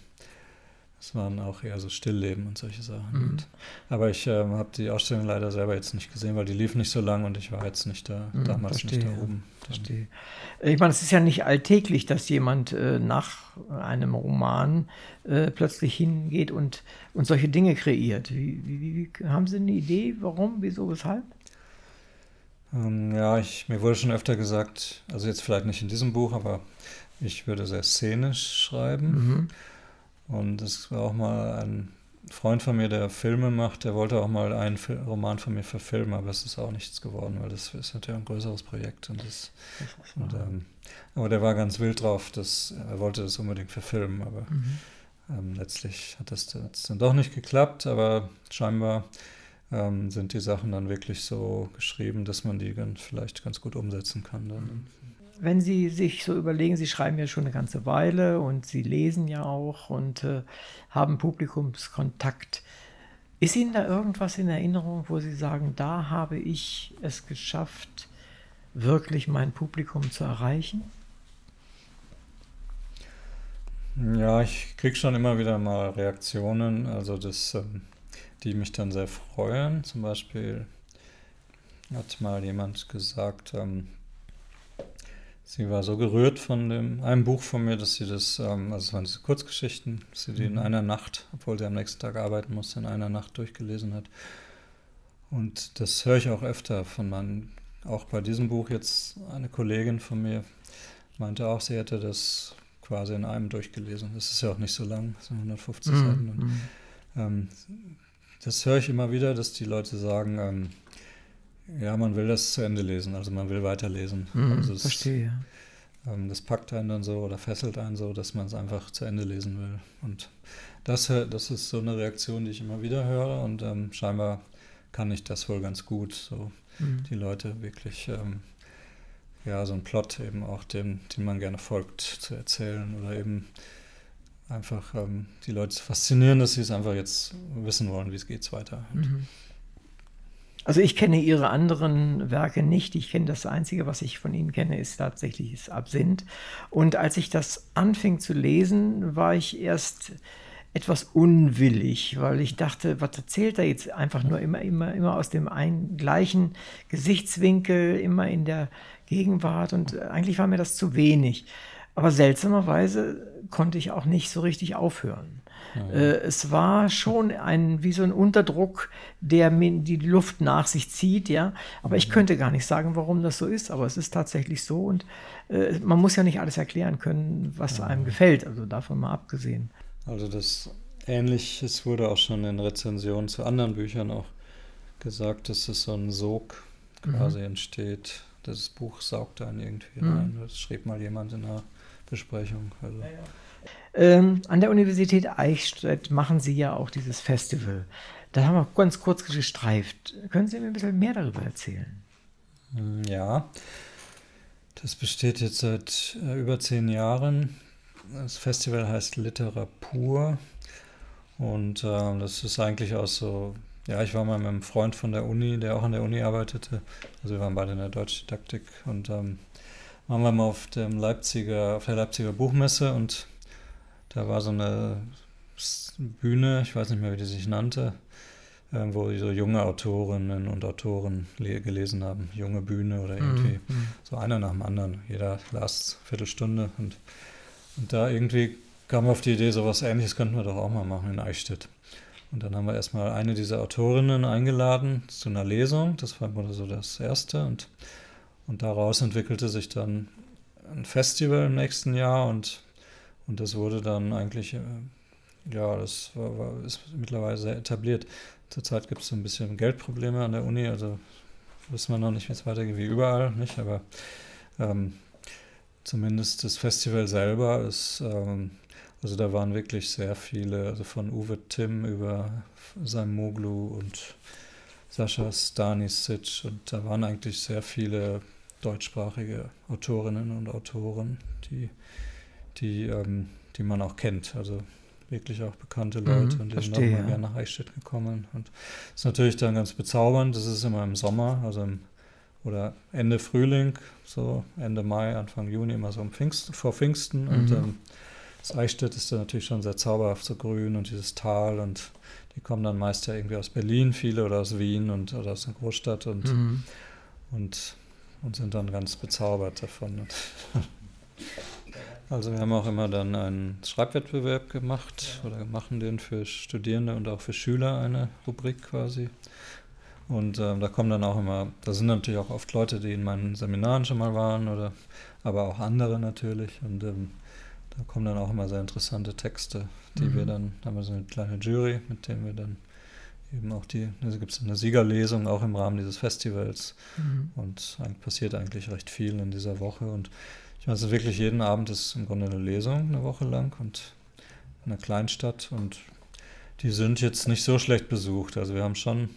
es waren auch eher so Stillleben und solche Sachen. Mhm. Und, aber ich ähm, habe die Ausstellung leider selber jetzt nicht gesehen, weil die lief nicht so lang und ich war jetzt nicht da, mhm, damals verstehe, nicht da oben. Verstehe. Ich meine, es ist ja nicht alltäglich, dass jemand äh, nach einem Roman äh, plötzlich hingeht und, und solche Dinge kreiert. Wie, wie, wie, haben Sie eine Idee, warum, wieso, weshalb? Ähm, ja, ich, mir wurde schon öfter gesagt, also jetzt vielleicht nicht in diesem Buch, aber ich würde sehr szenisch schreiben. Mhm. Und es war auch mal ein Freund von mir, der Filme macht, der wollte auch mal einen Roman von mir verfilmen, aber es ist auch nichts geworden, weil das ist natürlich ein größeres Projekt. Und das, und, ähm, aber der war ganz wild drauf, dass, er wollte das unbedingt verfilmen, aber mhm. ähm, letztlich hat das, das dann doch nicht geklappt, aber scheinbar ähm, sind die Sachen dann wirklich so geschrieben, dass man die ganz, vielleicht ganz gut umsetzen kann. Dann. Wenn Sie sich so überlegen, Sie schreiben ja schon eine ganze Weile und Sie lesen ja auch und äh, haben Publikumskontakt. Ist Ihnen da irgendwas in Erinnerung, wo Sie sagen, da habe ich es geschafft, wirklich mein Publikum zu erreichen? Ja, ich kriege schon immer wieder mal Reaktionen. Also das ähm, die mich dann sehr freuen. Zum Beispiel hat mal jemand gesagt, ähm, sie war so gerührt von dem, einem Buch von mir, dass sie das, ähm, also es waren diese Kurzgeschichten, dass sie die in mhm. einer Nacht, obwohl sie am nächsten Tag arbeiten musste, in einer Nacht durchgelesen hat. Und das höre ich auch öfter von meinen, auch bei diesem Buch jetzt eine Kollegin von mir meinte auch, sie hätte das quasi in einem durchgelesen. Das ist ja auch nicht so lang, das sind 150 mhm. Seiten. Und, mhm. ähm, das höre ich immer wieder, dass die Leute sagen, ähm, ja, man will das zu Ende lesen, also man will weiterlesen. Mhm, also das, verstehe. Ähm, das packt einen dann so oder fesselt einen so, dass man es einfach zu Ende lesen will. Und das, das ist so eine Reaktion, die ich immer wieder höre und ähm, scheinbar kann ich das wohl ganz gut, so mhm. die Leute wirklich, ähm, ja, so einen Plot eben auch, dem, den man gerne folgt, zu erzählen oder eben einfach ähm, die Leute zu faszinieren, dass sie es einfach jetzt wissen wollen, wie es geht weiter. Mhm. Also ich kenne Ihre anderen Werke nicht. Ich kenne das Einzige, was ich von Ihnen kenne, ist tatsächlich das Absinth. Und als ich das anfing zu lesen, war ich erst etwas unwillig, weil ich dachte, was erzählt er jetzt einfach nur immer, immer, immer aus dem einen, gleichen Gesichtswinkel, immer in der Gegenwart und eigentlich war mir das zu wenig. Aber seltsamerweise konnte ich auch nicht so richtig aufhören. Mhm. Äh, es war schon ein, wie so ein Unterdruck, der mir die Luft nach sich zieht, ja. Aber mhm. ich könnte gar nicht sagen, warum das so ist, aber es ist tatsächlich so und äh, man muss ja nicht alles erklären können, was mhm. einem gefällt, also davon mal abgesehen. Also das Ähnliches wurde auch schon in Rezensionen zu anderen Büchern auch gesagt, dass es so ein Sog quasi mhm. entsteht. Das Buch saugt einen irgendwie mhm. rein. Das schrieb mal jemand in einer Besprechung. Also. Ja, ja. Ähm, an der Universität Eichstätt machen Sie ja auch dieses Festival. Da haben wir ganz kurz gestreift. Können Sie mir ein bisschen mehr darüber erzählen? Hm, ja, das besteht jetzt seit äh, über zehn Jahren. Das Festival heißt Literatur und äh, das ist eigentlich auch so, ja, ich war mal mit einem Freund von der Uni, der auch an der Uni arbeitete. Also wir waren beide in der Deutschdidaktik und ähm, waren wir mal auf, dem Leipziger, auf der Leipziger Buchmesse und da war so eine Bühne, ich weiß nicht mehr, wie die sich nannte, äh, wo so junge Autorinnen und Autoren gelesen haben, junge Bühne oder irgendwie mhm. so einer nach dem anderen. Jeder las Viertelstunde und, und da irgendwie kam auf die Idee, so was ähnliches könnten wir doch auch mal machen in Eichstätt. Und dann haben wir erstmal eine dieser Autorinnen eingeladen zu einer Lesung. Das war so das erste. Und, und daraus entwickelte sich dann ein Festival im nächsten Jahr und, und das wurde dann eigentlich, äh, ja, das war, war, ist mittlerweile sehr etabliert. Zurzeit gibt es so ein bisschen Geldprobleme an der Uni, also wissen wir noch nicht, wie es weitergeht, wie überall, nicht? Aber ähm, zumindest das Festival selber ist ähm, also da waren wirklich sehr viele, also von Uwe Tim über Sam Moglu und Sascha Stanisic und da waren eigentlich sehr viele deutschsprachige Autorinnen und Autoren, die, die, ähm, die man auch kennt. Also wirklich auch bekannte mhm, Leute mhm, und die sind auch mal ja. gerne nach Eichstätt gekommen. Und das ist natürlich dann ganz bezaubernd. Das ist immer im Sommer, also im oder Ende Frühling, so Ende Mai, Anfang Juni, immer so um Pfingsten, vor Pfingsten. Mhm. Und ähm, das Eichstätt ist dann natürlich schon sehr zauberhaft, so grün und dieses Tal und die kommen dann meist ja irgendwie aus Berlin, viele oder aus Wien und oder aus einer Großstadt und, mhm. und, und sind dann ganz bezaubert davon. [laughs] Also wir haben auch immer dann einen Schreibwettbewerb gemacht oder machen den für Studierende und auch für Schüler eine Rubrik quasi. Und ähm, da kommen dann auch immer, da sind natürlich auch oft Leute, die in meinen Seminaren schon mal waren oder aber auch andere natürlich. Und ähm, da kommen dann auch immer sehr interessante Texte, die mhm. wir dann, da haben wir so eine kleine Jury, mit dem wir dann eben auch die, da gibt es eine Siegerlesung auch im Rahmen dieses Festivals. Mhm. Und passiert eigentlich recht viel in dieser Woche. Und ich meine, es ist wirklich jeden Abend ist im Grunde eine Lesung, eine Woche lang und in einer Kleinstadt. Und die sind jetzt nicht so schlecht besucht. Also wir haben schon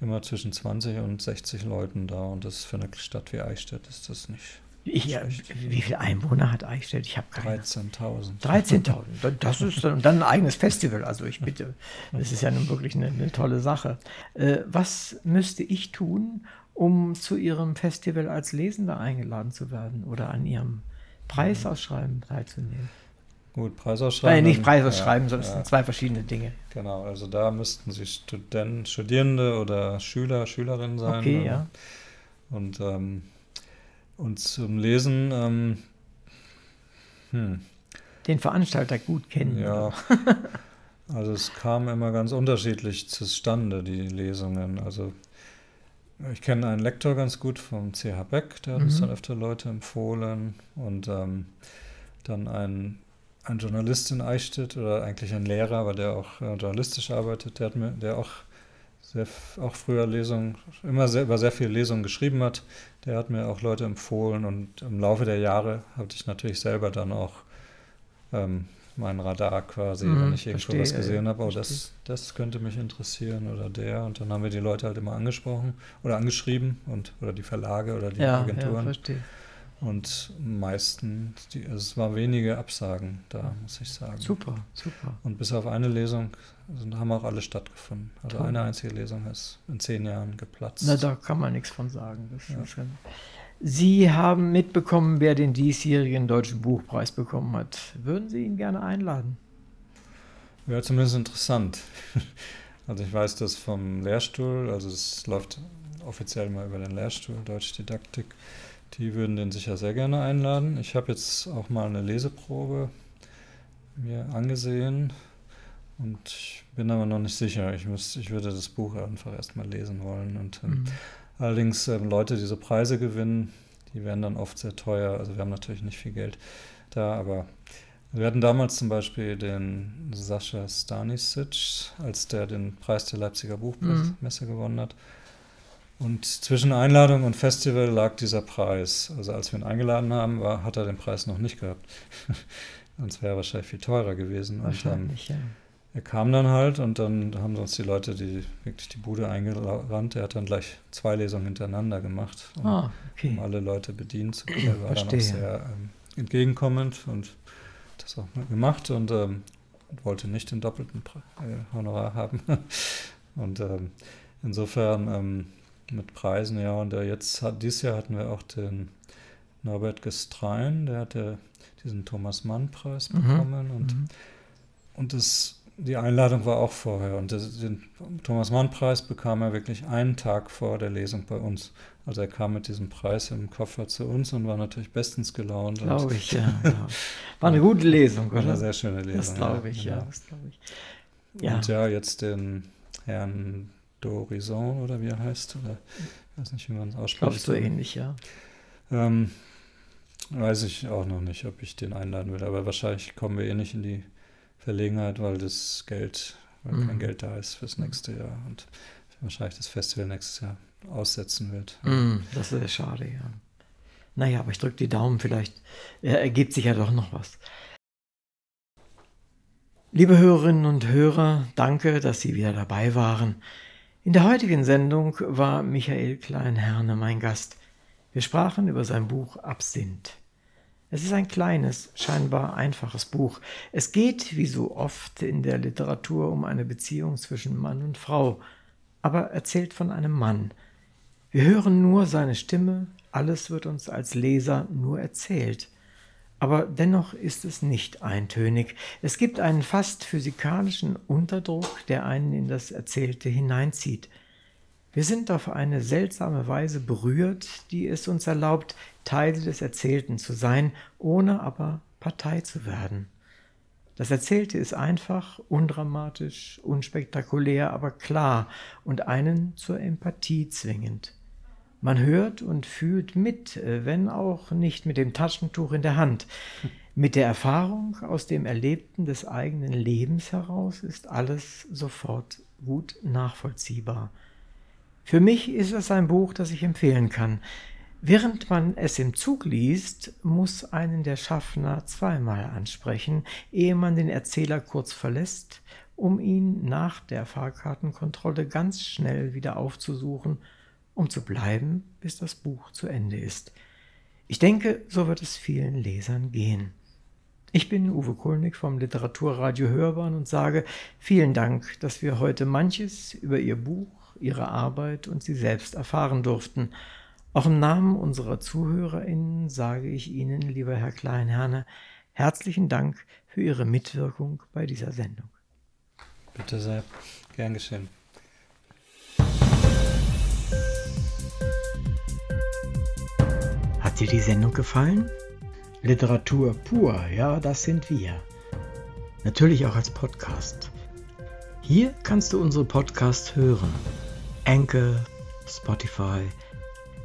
immer zwischen 20 und 60 Leuten da. Und das für eine Stadt wie Eichstätt ist das nicht ich, wie viele Einwohner hat Eichstätt? Ich habe keine. 13.000. 13.000. [laughs] Das ist dann, dann, ein eigenes Festival. Also ich bitte, das ist ja nun wirklich eine, eine tolle Sache. Äh, was müsste ich tun, um zu Ihrem Festival als Lesender eingeladen zu werden oder an Ihrem Preisausschreiben teilzunehmen? Gut, Preisausschreiben. Nein, nicht Preisausschreiben, ja, sondern es sind zwei verschiedene Dinge. Genau, also da müssten Sie Studenten, Studierende oder Schüler, Schülerinnen sein. Okay, ja. Und ähm, und zum Lesen, ähm, hm. Den Veranstalter gut kennen. Ja. [laughs] also es kam immer ganz unterschiedlich zustande, die Lesungen. Also ich kenne einen Lektor ganz gut vom CH Beck, der hat mhm. uns dann öfter Leute empfohlen. Und ähm, dann ein, ein Journalist in Eichstätt oder eigentlich ein Lehrer, weil der auch äh, journalistisch arbeitet, der hat mir, der auch sehr, auch früher Lesungen, immer sehr, über sehr viele Lesungen geschrieben hat. Der hat mir auch Leute empfohlen und im Laufe der Jahre hatte ich natürlich selber dann auch ähm, mein Radar quasi, mhm, wenn ich irgendwo was gesehen habe, oh, das, das könnte mich interessieren oder der. Und dann haben wir die Leute halt immer angesprochen oder angeschrieben und oder die Verlage oder die ja, Agenturen. Ja, verstehe. Und meisten, die, also es waren wenige Absagen da, muss ich sagen. Super, super. Und bis auf eine Lesung also haben auch alle stattgefunden. Also Toll. eine einzige Lesung ist in zehn Jahren geplatzt. Na, da kann man nichts von sagen. Ja. Sie haben mitbekommen, wer den diesjährigen Deutschen Buchpreis bekommen hat. Würden Sie ihn gerne einladen? Wäre zumindest interessant. [laughs] Also ich weiß das vom Lehrstuhl, also es läuft offiziell mal über den Lehrstuhl Deutsche Didaktik. Die würden den sicher sehr gerne einladen. Ich habe jetzt auch mal eine Leseprobe mir angesehen und ich bin aber noch nicht sicher. Ich, muss, ich würde das Buch einfach erstmal lesen wollen. Und ähm, mhm. Allerdings ähm, Leute, die so Preise gewinnen, die werden dann oft sehr teuer. Also wir haben natürlich nicht viel Geld da, aber wir hatten damals zum Beispiel den Sascha Stanisic, als der den Preis der Leipziger Buchmesse mhm. gewonnen hat. Und zwischen Einladung und Festival lag dieser Preis. Also als wir ihn eingeladen haben, war, hat er den Preis noch nicht gehabt. [laughs] Sonst wäre er wahrscheinlich viel teurer gewesen. Wahrscheinlich, und, ähm, ja. Er kam dann halt und dann haben uns die Leute, die wirklich die Bude eingerannt, er hat dann gleich zwei Lesungen hintereinander gemacht, um, ah, okay. um alle Leute bedienen zu können. Er war Verstehe. dann auch sehr ähm, entgegenkommend und das auch gemacht und ähm, wollte nicht den doppelten äh, Honorar haben. [laughs] und ähm, insofern ähm, mit Preisen, ja. Und äh, jetzt hat, dieses Jahr hatten wir auch den Norbert Gestrein, der hatte diesen Thomas Mann-Preis mhm. bekommen. Mhm. Und, mhm. und das die Einladung war auch vorher und den Thomas Mann Preis bekam er wirklich einen Tag vor der Lesung bei uns. Also er kam mit diesem Preis im Koffer zu uns und war natürlich bestens gelaunt. Glaube ich, ja, ja, [laughs] War eine gute Lesung, oder? War eine sehr schöne Lesung. Das glaube ich, ja. ja. Das glaube ich. Ja. Und ja, jetzt den Herrn Dorison oder wie er heißt, oder ich weiß nicht, wie man es ausspricht. Glaubst so ähnlich, ja. Ähm, weiß ich auch noch nicht, ob ich den einladen will, aber wahrscheinlich kommen wir eh nicht in die Verlegenheit, weil das Geld, weil mhm. kein Geld da ist fürs nächste Jahr und wahrscheinlich das Festival nächstes Jahr aussetzen wird. Mhm, das ist schade, ja. Naja, aber ich drücke die Daumen, vielleicht ergibt sich ja doch noch was. Liebe Hörerinnen und Hörer, danke, dass Sie wieder dabei waren. In der heutigen Sendung war Michael Kleinherne mein Gast. Wir sprachen über sein Buch Absinth. Es ist ein kleines, scheinbar einfaches Buch. Es geht, wie so oft in der Literatur, um eine Beziehung zwischen Mann und Frau, aber erzählt von einem Mann. Wir hören nur seine Stimme, alles wird uns als Leser nur erzählt. Aber dennoch ist es nicht eintönig. Es gibt einen fast physikalischen Unterdruck, der einen in das Erzählte hineinzieht. Wir sind auf eine seltsame Weise berührt, die es uns erlaubt, Teile des Erzählten zu sein, ohne aber Partei zu werden. Das Erzählte ist einfach, undramatisch, unspektakulär, aber klar und einen zur Empathie zwingend. Man hört und fühlt mit, wenn auch nicht mit dem Taschentuch in der Hand. Mit der Erfahrung aus dem Erlebten des eigenen Lebens heraus ist alles sofort gut nachvollziehbar. Für mich ist es ein Buch, das ich empfehlen kann. Während man es im Zug liest, muss einen der Schaffner zweimal ansprechen, ehe man den Erzähler kurz verlässt, um ihn nach der Fahrkartenkontrolle ganz schnell wieder aufzusuchen, um zu bleiben, bis das Buch zu Ende ist. Ich denke, so wird es vielen Lesern gehen. Ich bin Uwe Kulnig vom Literaturradio Hörbahn und sage vielen Dank, dass wir heute manches über Ihr Buch ihre Arbeit und sie selbst erfahren durften. Auch im Namen unserer ZuhörerInnen sage ich Ihnen, lieber Herr Kleinherne, herzlichen Dank für Ihre Mitwirkung bei dieser Sendung. Bitte sehr, gern geschehen. Hat dir die Sendung gefallen? Literatur pur, ja, das sind wir. Natürlich auch als Podcast. Hier kannst du unsere Podcasts hören. Anchor, Spotify,